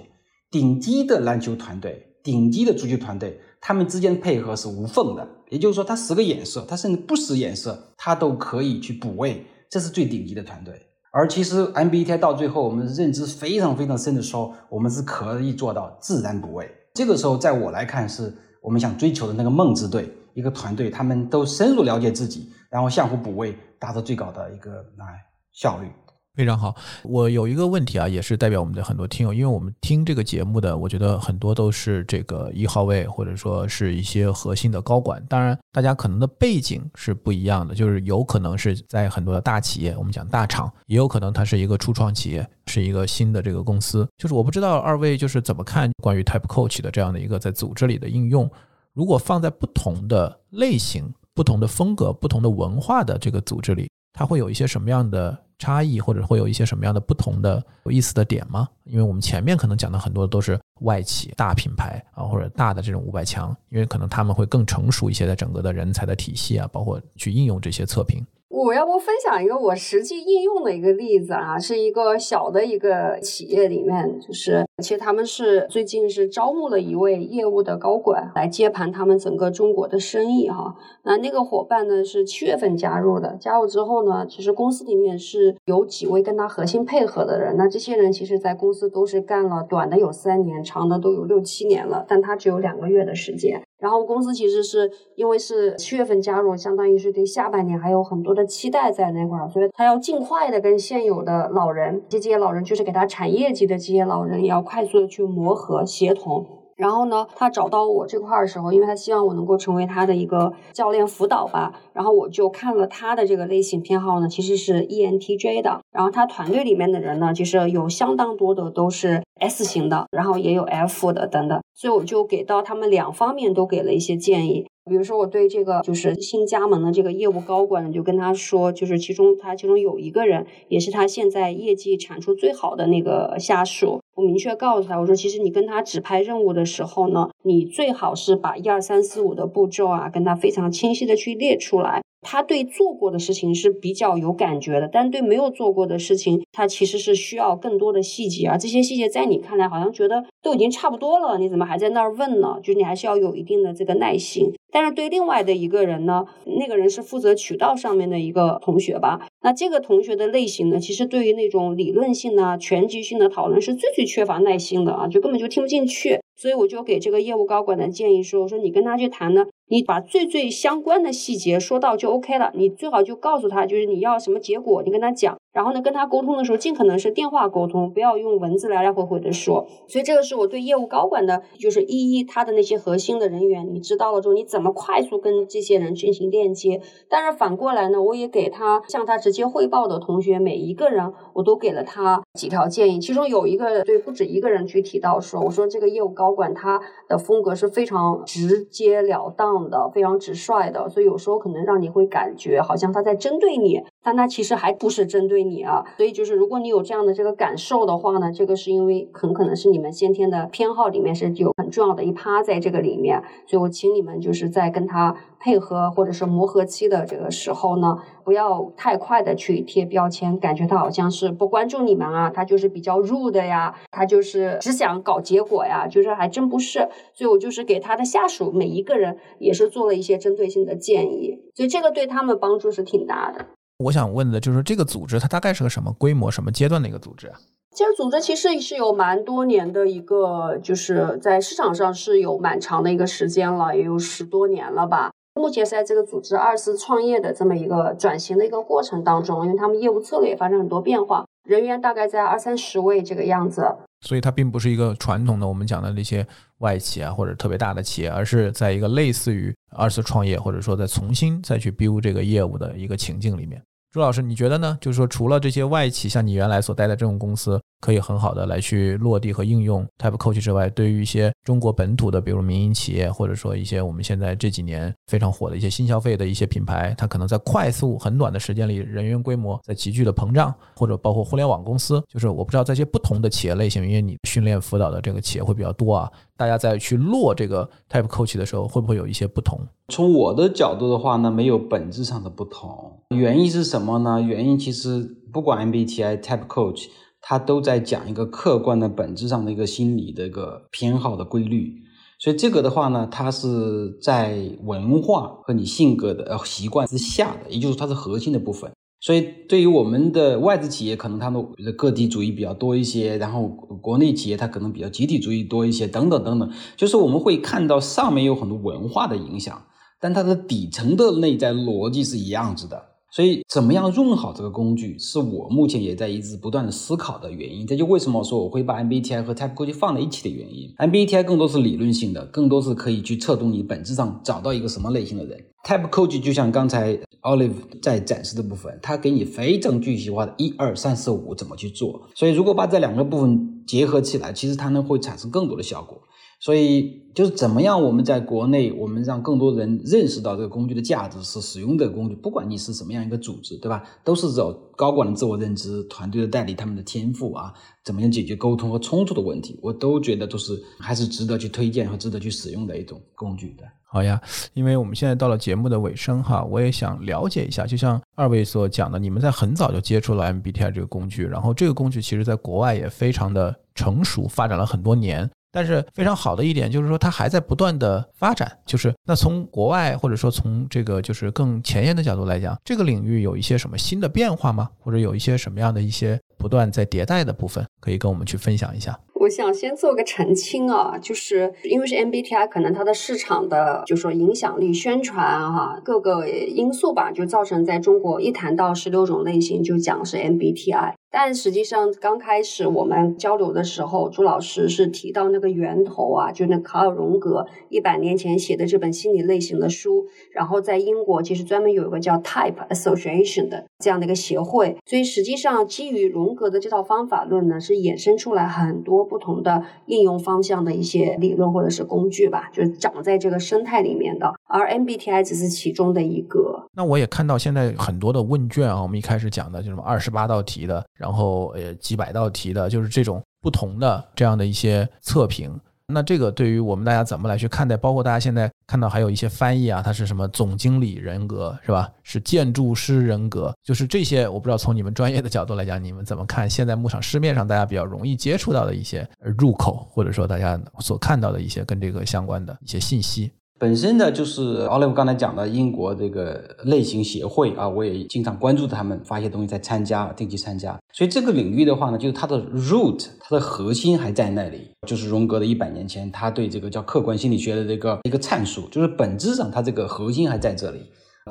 顶级的篮球团队，顶级的足球团队，他们之间的配合是无缝的。也就是说，他使个眼色，他甚至不使眼色，他都可以去补位，这是最顶级的团队。而其实 MBTI 到最后，我们认知非常非常深的时候，我们是可以做到自然补位。这个时候，在我来看，是我们想追求的那个梦之队，一个团队，他们都深入了解自己，然后相互补位，达到最高的一个哎效率。非常好，我有一个问题啊，也是代表我们的很多听友，因为我们听这个节目的，我觉得很多都是这个一号位，或者说是一些核心的高管。当然，大家可能的背景是不一样的，就是有可能是在很多的大企业，我们讲大厂，也有可能它是一个初创企业，是一个新的这个公司。就是我不知道二位就是怎么看关于 Type Coach 的这样的一个在组织里的应用，如果放在不同的类型、不同的风格、不同的文化的这个组织里，它会有一些什么样的？差异或者会有一些什么样的不同的有意思的点吗？因为我们前面可能讲的很多都是外企大品牌啊，或者大的这种五百强，因为可能他们会更成熟一些，在整个的人才的体系啊，包括去应用这些测评。我要不分享一个我实际应用的一个例子啊，是一个小的一个企业里面，就是其实他们是最近是招募了一位业务的高管来接盘他们整个中国的生意哈。那那个伙伴呢是七月份加入的，加入之后呢，其实公司里面是有几位跟他核心配合的人，那这些人其实在公司都是干了短的有三年，长的都有六七年了，但他只有两个月的时间。然后公司其实是因为是七月份加入，相当于是对下半年还有很多的期待在那块儿，所以他要尽快的跟现有的老人，这些老人就是给他产业级的这些老人，也要快速的去磨合协同。然后呢，他找到我这块的时候，因为他希望我能够成为他的一个教练辅导吧，然后我就看了他的这个类型偏好呢，其实是 ENTJ 的。然后他团队里面的人呢，其实有相当多的都是 S 型的，然后也有 F 的等等，所以我就给到他们两方面都给了一些建议。比如说，我对这个就是新加盟的这个业务高管呢，就跟他说，就是其中他其中有一个人，也是他现在业绩产出最好的那个下属。我明确告诉他，我说，其实你跟他指派任务的时候呢，你最好是把一二三四五的步骤啊，跟他非常清晰的去列出来。他对做过的事情是比较有感觉的，但对没有做过的事情，他其实是需要更多的细节啊。这些细节在你看来好像觉得都已经差不多了，你怎么还在那儿问呢？就是你还是要有一定的这个耐心。但是对另外的一个人呢，那个人是负责渠道上面的一个同学吧？那这个同学的类型呢，其实对于那种理论性的、全局性的讨论是最最缺乏耐心的啊，就根本就听不进去。所以我就给这个业务高管的建议说：“我说你跟他去谈呢。”你把最最相关的细节说到就 OK 了，你最好就告诉他，就是你要什么结果，你跟他讲。然后呢，跟他沟通的时候，尽可能是电话沟通，不要用文字来来回回的说。所以这个是我对业务高管的，就是一一他的那些核心的人员，你知道了之后，你怎么快速跟这些人进行链接？但是反过来呢，我也给他向他直接汇报的同学，每一个人我都给了他几条建议。其中有一个对不止一个人去提到说，我说这个业务高管他的风格是非常直截了当的，非常直率的，所以有时候可能让你会感觉好像他在针对你。但它其实还不是针对你啊。所以就是如果你有这样的这个感受的话呢，这个是因为很可能是你们先天的偏好里面是有很重要的一趴在这个里面。所以我请你们就是在跟他配合或者是磨合期的这个时候呢，不要太快的去贴标签，感觉他好像是不关注你们啊，他就是比较 rude 呀，他就是只想搞结果呀，就是还真不是。所以我就是给他的下属每一个人也是做了一些针对性的建议，所以这个对他们帮助是挺大的。我想问的就是这个组织它大概是个什么规模、什么阶段的一个组织啊？这个组织其实是有蛮多年的一个，就是在市场上是有蛮长的一个时间了，也有十多年了吧。目前在这个组织二次创业的这么一个转型的一个过程当中，因为他们业务策略也发生很多变化，人员大概在二三十位这个样子。所以它并不是一个传统的我们讲的那些外企啊或者特别大的企业，而是在一个类似于二次创业或者说在重新再去 build 这个业务的一个情境里面。朱老师，你觉得呢？就是说，除了这些外企，像你原来所待的这种公司，可以很好的来去落地和应用 Type Coach 之外，对于一些中国本土的，比如民营企业，或者说一些我们现在这几年非常火的一些新消费的一些品牌，它可能在快速很短的时间里，人员规模在急剧的膨胀，或者包括互联网公司，就是我不知道在这些不同的企业类型，因为你训练辅导的这个企业会比较多啊，大家在去落这个 Type Coach 的时候，会不会有一些不同？从我的角度的话呢，没有本质上的不同。原因是什么呢？原因其实不管 MBTI、Type Coach，它都在讲一个客观的本质上的一个心理的一个偏好的规律。所以这个的话呢，它是在文化和你性格的呃习惯之下的，也就是它是核心的部分。所以对于我们的外资企业，可能他们的个体主义比较多一些，然后国内企业它可能比较集体主义多一些，等等等等。就是我们会看到上面有很多文化的影响。但它的底层的内在逻辑是一样子的，所以怎么样用好这个工具，是我目前也在一直不断的思考的原因。这就为什么说我会把 MBTI 和 Type Coach 放在一起的原因。MBTI 更多是理论性的，更多是可以去测度你本质上找到一个什么类型的人。Type Coach 就像刚才 Olive 在展示的部分，它给你非常具体化的一二三四五怎么去做。所以如果把这两个部分结合起来，其实它呢会产生更多的效果。所以就是怎么样，我们在国内，我们让更多人认识到这个工具的价值，是使用这个工具，不管你是什么样一个组织，对吧？都是走高管的自我认知，团队的代理，他们的天赋啊，怎么样解决沟通和冲突的问题，我都觉得都是还是值得去推荐和值得去使用的一种工具的。好呀，因为我们现在到了节目的尾声哈，我也想了解一下，就像二位所讲的，你们在很早就接触了 MBTI 这个工具，然后这个工具其实在国外也非常的成熟，发展了很多年。但是非常好的一点就是说，它还在不断的发展。就是那从国外或者说从这个就是更前沿的角度来讲，这个领域有一些什么新的变化吗？或者有一些什么样的一些不断在迭代的部分，可以跟我们去分享一下？我想先做个澄清啊，就是因为是 MBTI，可能它的市场的就说影响力、宣传哈各个因素吧，就造成在中国一谈到十六种类型就讲是 MBTI。但实际上，刚开始我们交流的时候，朱老师是提到那个源头啊，就那卡尔荣格一百年前写的这本心理类型的书。然后在英国，其实专门有一个叫 Type Association 的这样的一个协会。所以实际上，基于荣格的这套方法论呢，是衍生出来很多不同的应用方向的一些理论或者是工具吧，就是长在这个生态里面的。而 MBTI 只是其中的一个。那我也看到现在很多的问卷啊，我们一开始讲的就什么二十八道题的。然后呃几百道题的，就是这种不同的这样的一些测评。那这个对于我们大家怎么来去看待？包括大家现在看到还有一些翻译啊，它是什么总经理人格是吧？是建筑师人格，就是这些。我不知道从你们专业的角度来讲，你们怎么看？现在牧场市面上大家比较容易接触到的一些入口，或者说大家所看到的一些跟这个相关的一些信息。本身呢，就是奥利弗刚才讲的英国这个类型协会啊，我也经常关注他们发一些东西，在参加，定期参加。所以这个领域的话呢，就是它的 root，它的核心还在那里，就是荣格的一百年前，他对这个叫客观心理学的这个一个阐述，就是本质上它这个核心还在这里。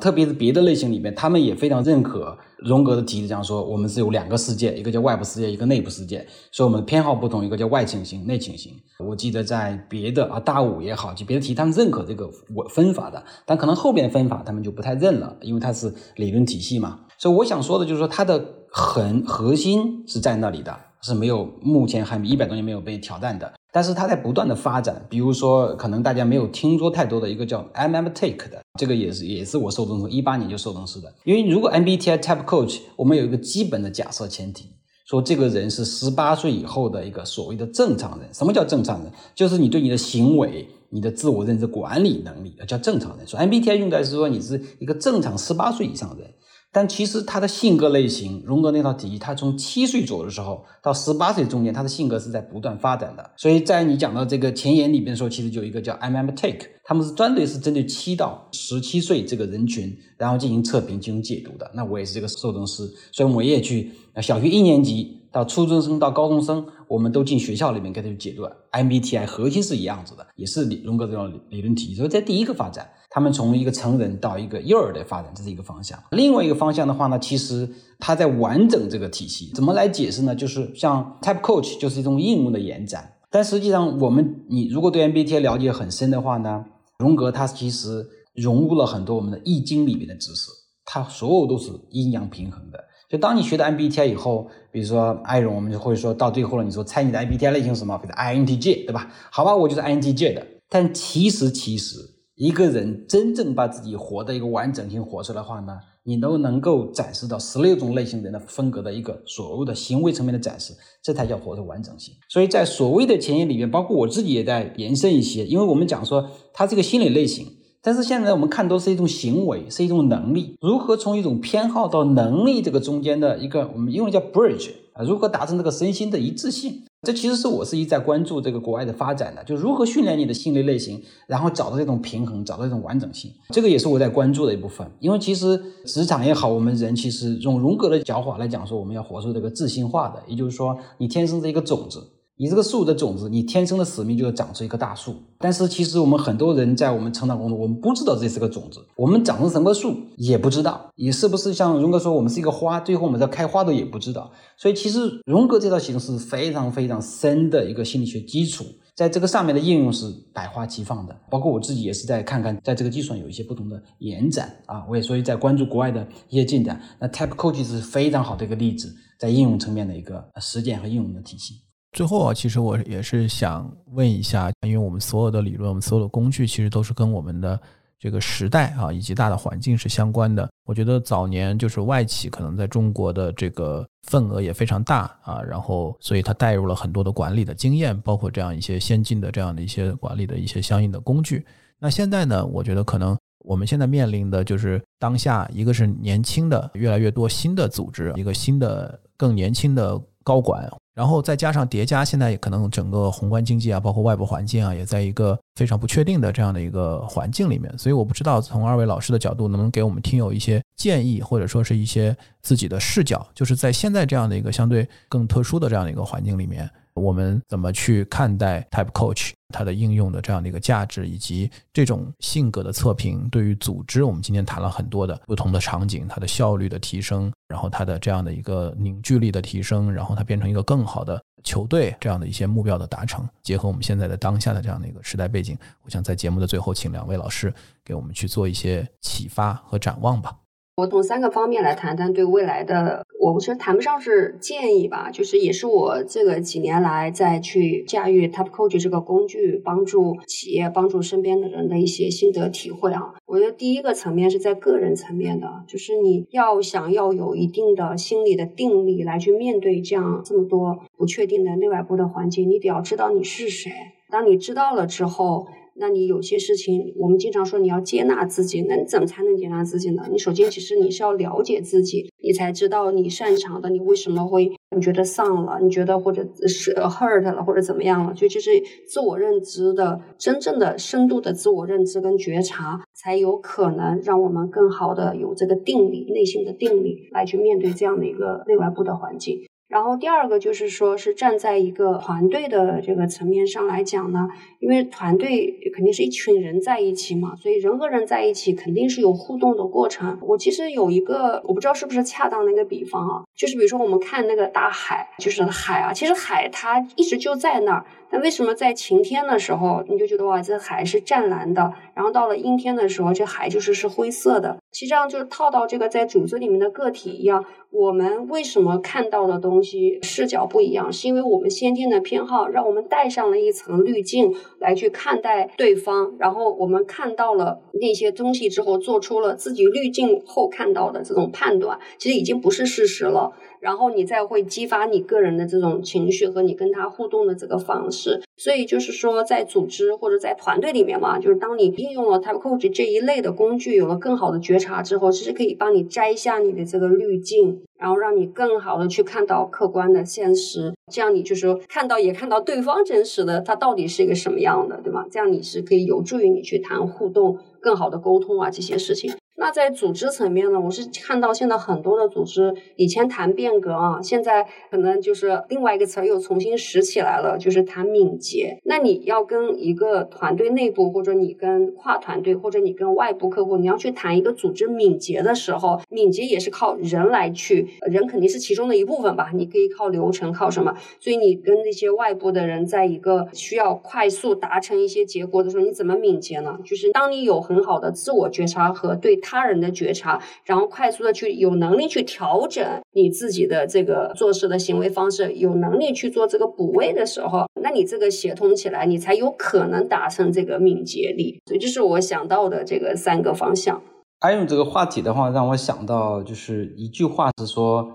特别是别的类型里面，他们也非常认可荣格的提议，这样说：我们是有两个世界，一个叫外部世界，一个内部世界。所以我们的偏好不同，一个叫外倾型、内倾型。我记得在别的啊大五也好，就别的题，他们认可这个我分法的，但可能后边分法他们就不太认了，因为它是理论体系嘛。所以我想说的就是说，它的很核心是在那里的，是没有目前还一百多年没有被挑战的。但是它在不断的发展。比如说，可能大家没有听说太多的一个叫 MM Take 的，这个也是也是我受证是一八年就受证是的。因为如果 MBTI Type Coach，我们有一个基本的假设前提，说这个人是十八岁以后的一个所谓的正常人。什么叫正常人？就是你对你的行为。你的自我认知管理能力叫正常人，说 MBTI 用在是说你是一个正常十八岁以上的人，但其实他的性格类型，荣格那套体系，他从七岁左右的时候到十八岁中间，他的性格是在不断发展的。所以在你讲到这个前言里边说，其实就有一个叫 MM Take，他们是专对是针对七到十七岁这个人群，然后进行测评、进行解读的。那我也是这个受众师，所以我也去小学一年级。到初中生到高中生，我们都进学校里面给他去解读 MBTI，核心是一样子的，也是理荣格这种理论体系。所以在第一个发展，他们从一个成人到一个幼儿的发展，这是一个方向。另外一个方向的话呢，其实它在完整这个体系，怎么来解释呢？就是像 Type Coach 就是一种应用的延展。但实际上，我们你如果对 MBTI 了解很深的话呢，荣格他其实融入了很多我们的易经里面的知识，它所有都是阴阳平衡的。就当你学的 MBTI 以后，比如说艾荣，我们就会说到最后了，你说猜你的 MBTI 类型是什么？比如 INTJ，对吧？好吧，我就是 INTJ 的。但其实，其实一个人真正把自己活的一个完整性活出来的话呢，你都能够展示到十六种类型人的风格的一个所谓的行为层面的展示，这才叫活的完整性。所以在所谓的前沿里面，包括我自己也在延伸一些，因为我们讲说它这个心理类型。但是现在我们看都是一种行为，是一种能力。如何从一种偏好到能力这个中间的一个，我们英文叫 bridge 啊？如何达成这个身心的一致性？这其实是我是一在关注这个国外的发展的，就如何训练你的心理类型，然后找到这种平衡，找到这种完整性。这个也是我在关注的一部分。因为其实职场也好，我们人其实用荣格的讲法来讲说，我们要活出这个自信化的，也就是说，你天生是一个种子。你这个树的种子，你天生的使命就是长出一棵大树。但是其实我们很多人在我们成长过程中，我们不知道这是个种子，我们长成什么树也不知道。你是不是像荣格说，我们是一个花，最后我们在开花都也不知道。所以其实荣格这套形式非常非常深的一个心理学基础，在这个上面的应用是百花齐放的。包括我自己也是在看看，在这个基础上有一些不同的延展啊。我也所以在关注国外的一些进展。那 Type Coach 是非常好的一个例子，在应用层面的一个实践和应用的体系。最后啊，其实我也是想问一下，因为我们所有的理论，我们所有的工具，其实都是跟我们的这个时代啊以及大的环境是相关的。我觉得早年就是外企可能在中国的这个份额也非常大啊，然后所以它带入了很多的管理的经验，包括这样一些先进的这样的一些管理的一些相应的工具。那现在呢，我觉得可能我们现在面临的就是当下一个是年轻的越来越多新的组织，一个新的更年轻的高管。然后再加上叠加，现在也可能整个宏观经济啊，包括外部环境啊，也在一个非常不确定的这样的一个环境里面。所以我不知道从二位老师的角度，能不能给我们听友一些建议，或者说是一些自己的视角，就是在现在这样的一个相对更特殊的这样的一个环境里面。我们怎么去看待 Type Coach 它的应用的这样的一个价值，以及这种性格的测评对于组织，我们今天谈了很多的不同的场景，它的效率的提升，然后它的这样的一个凝聚力的提升，然后它变成一个更好的球队这样的一些目标的达成，结合我们现在的当下的这样的一个时代背景，我想在节目的最后，请两位老师给我们去做一些启发和展望吧。我从三个方面来谈谈对未来的，我其实谈不上是建议吧，就是也是我这个几年来在去驾驭 Type Coach 这个工具，帮助企业、帮助身边的人的一些心得体会啊。我觉得第一个层面是在个人层面的，就是你要想要有一定的心理的定力来去面对这样这么多不确定的内外部的环境，你得要知道你是谁。当你知道了之后。那你有些事情，我们经常说你要接纳自己，那你怎么才能接纳自己呢？你首先其实你是要了解自己，你才知道你擅长的，你为什么会你觉得丧了，你觉得或者是 hurt 了，或者怎么样了？所以这是自我认知的真正的深度的自我认知跟觉察，才有可能让我们更好的有这个定力，内心的定力来去面对这样的一个内外部的环境。然后第二个就是说，是站在一个团队的这个层面上来讲呢，因为团队肯定是一群人在一起嘛，所以人和人在一起肯定是有互动的过程。我其实有一个，我不知道是不是恰当的一个比方啊，就是比如说我们看那个大海，就是海啊，其实海它一直就在那儿。那为什么在晴天的时候，你就觉得哇，这海是湛蓝的，然后到了阴天的时候，这海就是是灰色的？其实际上就是套到这个在组织里面的个体一样，我们为什么看到的东西视角不一样？是因为我们先天的偏好让我们带上了一层滤镜来去看待对方，然后我们看到了那些东西之后，做出了自己滤镜后看到的这种判断，其实已经不是事实了。然后你再会激发你个人的这种情绪和你跟他互动的这个方式。所以就是说，在组织或者在团队里面嘛，就是当你应用了 Type Coach 这一类的工具，有了更好的觉察之后，其实可以帮你摘下你的这个滤镜，然后让你更好的去看到客观的现实。这样你就是看到也看到对方真实的他到底是一个什么样的，对吗？这样你是可以有助于你去谈互动、更好的沟通啊这些事情。那在组织层面呢，我是看到现在很多的组织以前谈变革啊，现在可能就是另外一个词儿又重新拾起来了，就是谈敏捷。那你要跟一个团队内部，或者你跟跨团队，或者你跟外部客户，你要去谈一个组织敏捷的时候，敏捷也是靠人来去，人肯定是其中的一部分吧。你可以靠流程，靠什么？所以你跟那些外部的人，在一个需要快速达成一些结果的时候，你怎么敏捷呢？就是当你有很好的自我觉察和对。他人的觉察，然后快速的去有能力去调整你自己的这个做事的行为方式，有能力去做这个补位的时候，那你这个协同起来，你才有可能达成这个敏捷力。所以这是我想到的这个三个方向。阿勇这个话题的话，让我想到就是一句话是说，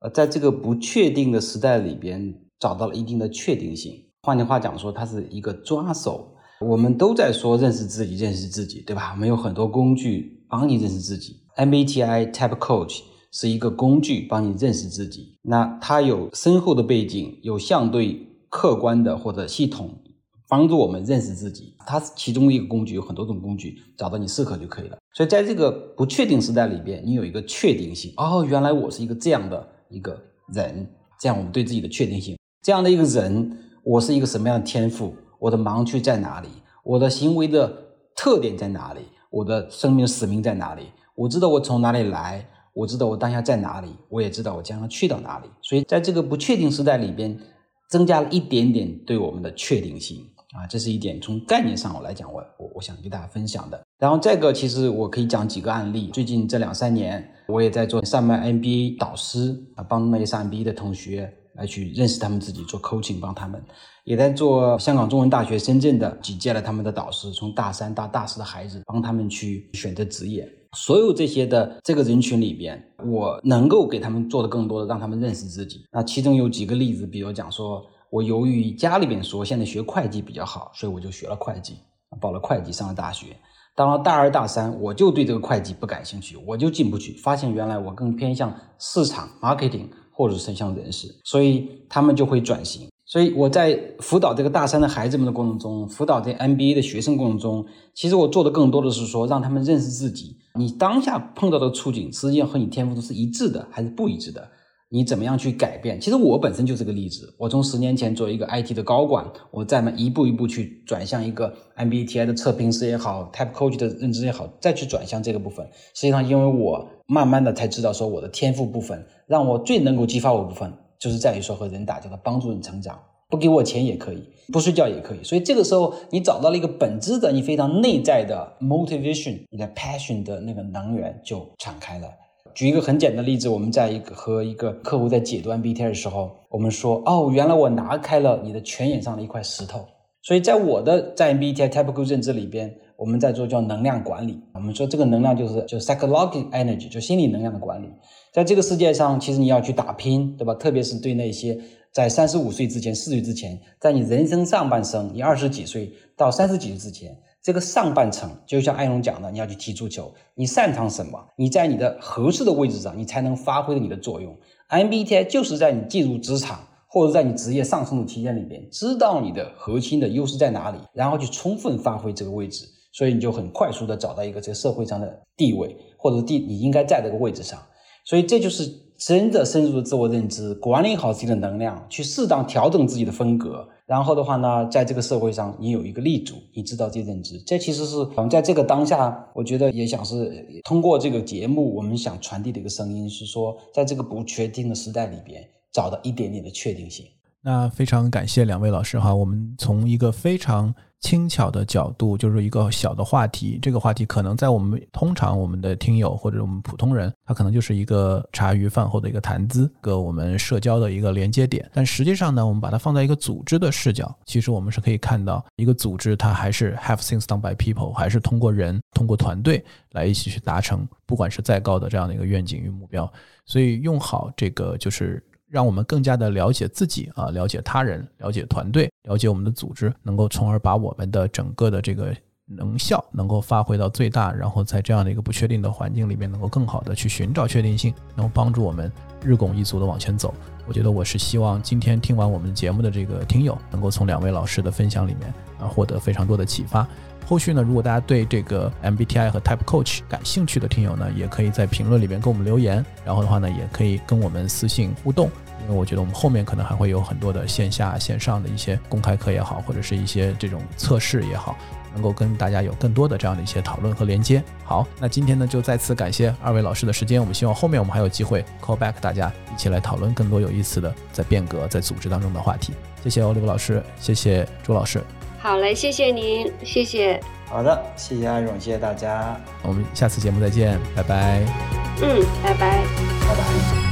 呃，在这个不确定的时代里边，找到了一定的确定性。换句话讲说，它是一个抓手。我们都在说认识自己，认识自己，对吧？我们有很多工具帮你认识自己。MBTI Type Coach 是一个工具，帮你认识自己。那它有深厚的背景，有相对客观的或者系统帮助我们认识自己。它是其中一个工具，有很多种工具，找到你适合就可以了。所以在这个不确定时代里边，你有一个确定性。哦，原来我是一个这样的一个人，这样我们对自己的确定性。这样的一个人，我是一个什么样的天赋？我的盲区在哪里？我的行为的特点在哪里？我的生命使命在哪里？我知道我从哪里来，我知道我当下在哪里，我也知道我将要去到哪里。所以，在这个不确定时代里边，增加了一点点对我们的确定性啊，这是一点从概念上我来讲，我我我想跟大家分享的。然后这个其实我可以讲几个案例。最近这两三年，我也在做上麦 MBA 导师啊，帮那些上 MBA 的同学。来去认识他们自己，做 coaching 帮他们，也在做香港中文大学深圳的几届了他们的导师，从大三到大四的孩子，帮他们去选择职业。所有这些的这个人群里边，我能够给他们做的更多的，让他们认识自己。那其中有几个例子，比如讲说，我由于家里边说现在学会计比较好，所以我就学了会计，报了会计，上了大学。到了大二大三，我就对这个会计不感兴趣，我就进不去，发现原来我更偏向市场 marketing。或者是像人士，所以他们就会转型。所以我在辅导这个大三的孩子们的过程中，辅导这 MBA 的学生过程中，其实我做的更多的是说，让他们认识自己。你当下碰到的处境，实际上和你天赋都是一致的，还是不一致的？你怎么样去改变？其实我本身就是个例子。我从十年前做一个 IT 的高管，我再么一步一步去转向一个 MBTI 的测评师也好，Type Coach 的认知也好，再去转向这个部分。实际上，因为我慢慢的才知道说，我的天赋部分让我最能够激发我部分，就是在于说和人打交道，帮助人成长。不给我钱也可以，不睡觉也可以。所以这个时候，你找到了一个本质的、你非常内在的 motivation，你的 passion 的那个能源就敞开了。举一个很简单的例子，我们在一个和一个客户在解读 MBTI 的时候，我们说，哦，原来我拿开了你的泉眼上的一块石头。所以在我的在 MBTI Typical 认知里边，我们在做叫能量管理。我们说这个能量就是就 psychological energy，就心理能量的管理。在这个世界上，其实你要去打拼，对吧？特别是对那些在三十五岁之前、四十岁之前，在你人生上半生，你二十几岁到三十几岁之前。这个上半程，就像艾龙讲的，你要去踢足球，你擅长什么？你在你的合适的位置上，你才能发挥你的作用。MBTI 就是在你进入职场或者在你职业上升的期间里边，知道你的核心的优势在哪里，然后去充分发挥这个位置，所以你就很快速的找到一个这个社会上的地位，或者地你应该在这个位置上。所以这就是真的深入的自我认知，管理好自己的能量，去适当调整自己的风格。然后的话呢，在这个社会上，你有一个立足，你知道这认知，这其实是嗯在这个当下，我觉得也想是通过这个节目，我们想传递的一个声音是说，在这个不确定的时代里边，找到一点点的确定性。那非常感谢两位老师哈，我们从一个非常轻巧的角度，就是一个小的话题，这个话题可能在我们通常我们的听友或者我们普通人，他可能就是一个茶余饭后的一个谈资，个我们社交的一个连接点。但实际上呢，我们把它放在一个组织的视角，其实我们是可以看到，一个组织它还是 have things done by people，还是通过人、通过团队来一起去达成，不管是再高的这样的一个愿景与目标。所以用好这个就是。让我们更加的了解自己啊，了解他人，了解团队，了解我们的组织，能够从而把我们的整个的这个能效能够发挥到最大，然后在这样的一个不确定的环境里面，能够更好的去寻找确定性，能够帮助我们日拱一卒的往前走。我觉得我是希望今天听完我们节目的这个听友，能够从两位老师的分享里面啊获得非常多的启发。后续呢，如果大家对这个 MBTI 和 Type Coach 感兴趣的听友呢，也可以在评论里面给我们留言，然后的话呢，也可以跟我们私信互动。因为我觉得我们后面可能还会有很多的线下、线上的一些公开课也好，或者是一些这种测试也好，能够跟大家有更多的这样的一些讨论和连接。好，那今天呢就再次感谢二位老师的时间，我们希望后面我们还有机会 call back 大家一起来讨论更多有意思的在变革、在组织当中的话题。谢谢欧利弗老师，谢谢朱老师。好嘞，谢谢您，谢谢。好的，谢谢阿勇，谢谢大家。我们下次节目再见，拜拜。嗯，拜拜，拜拜。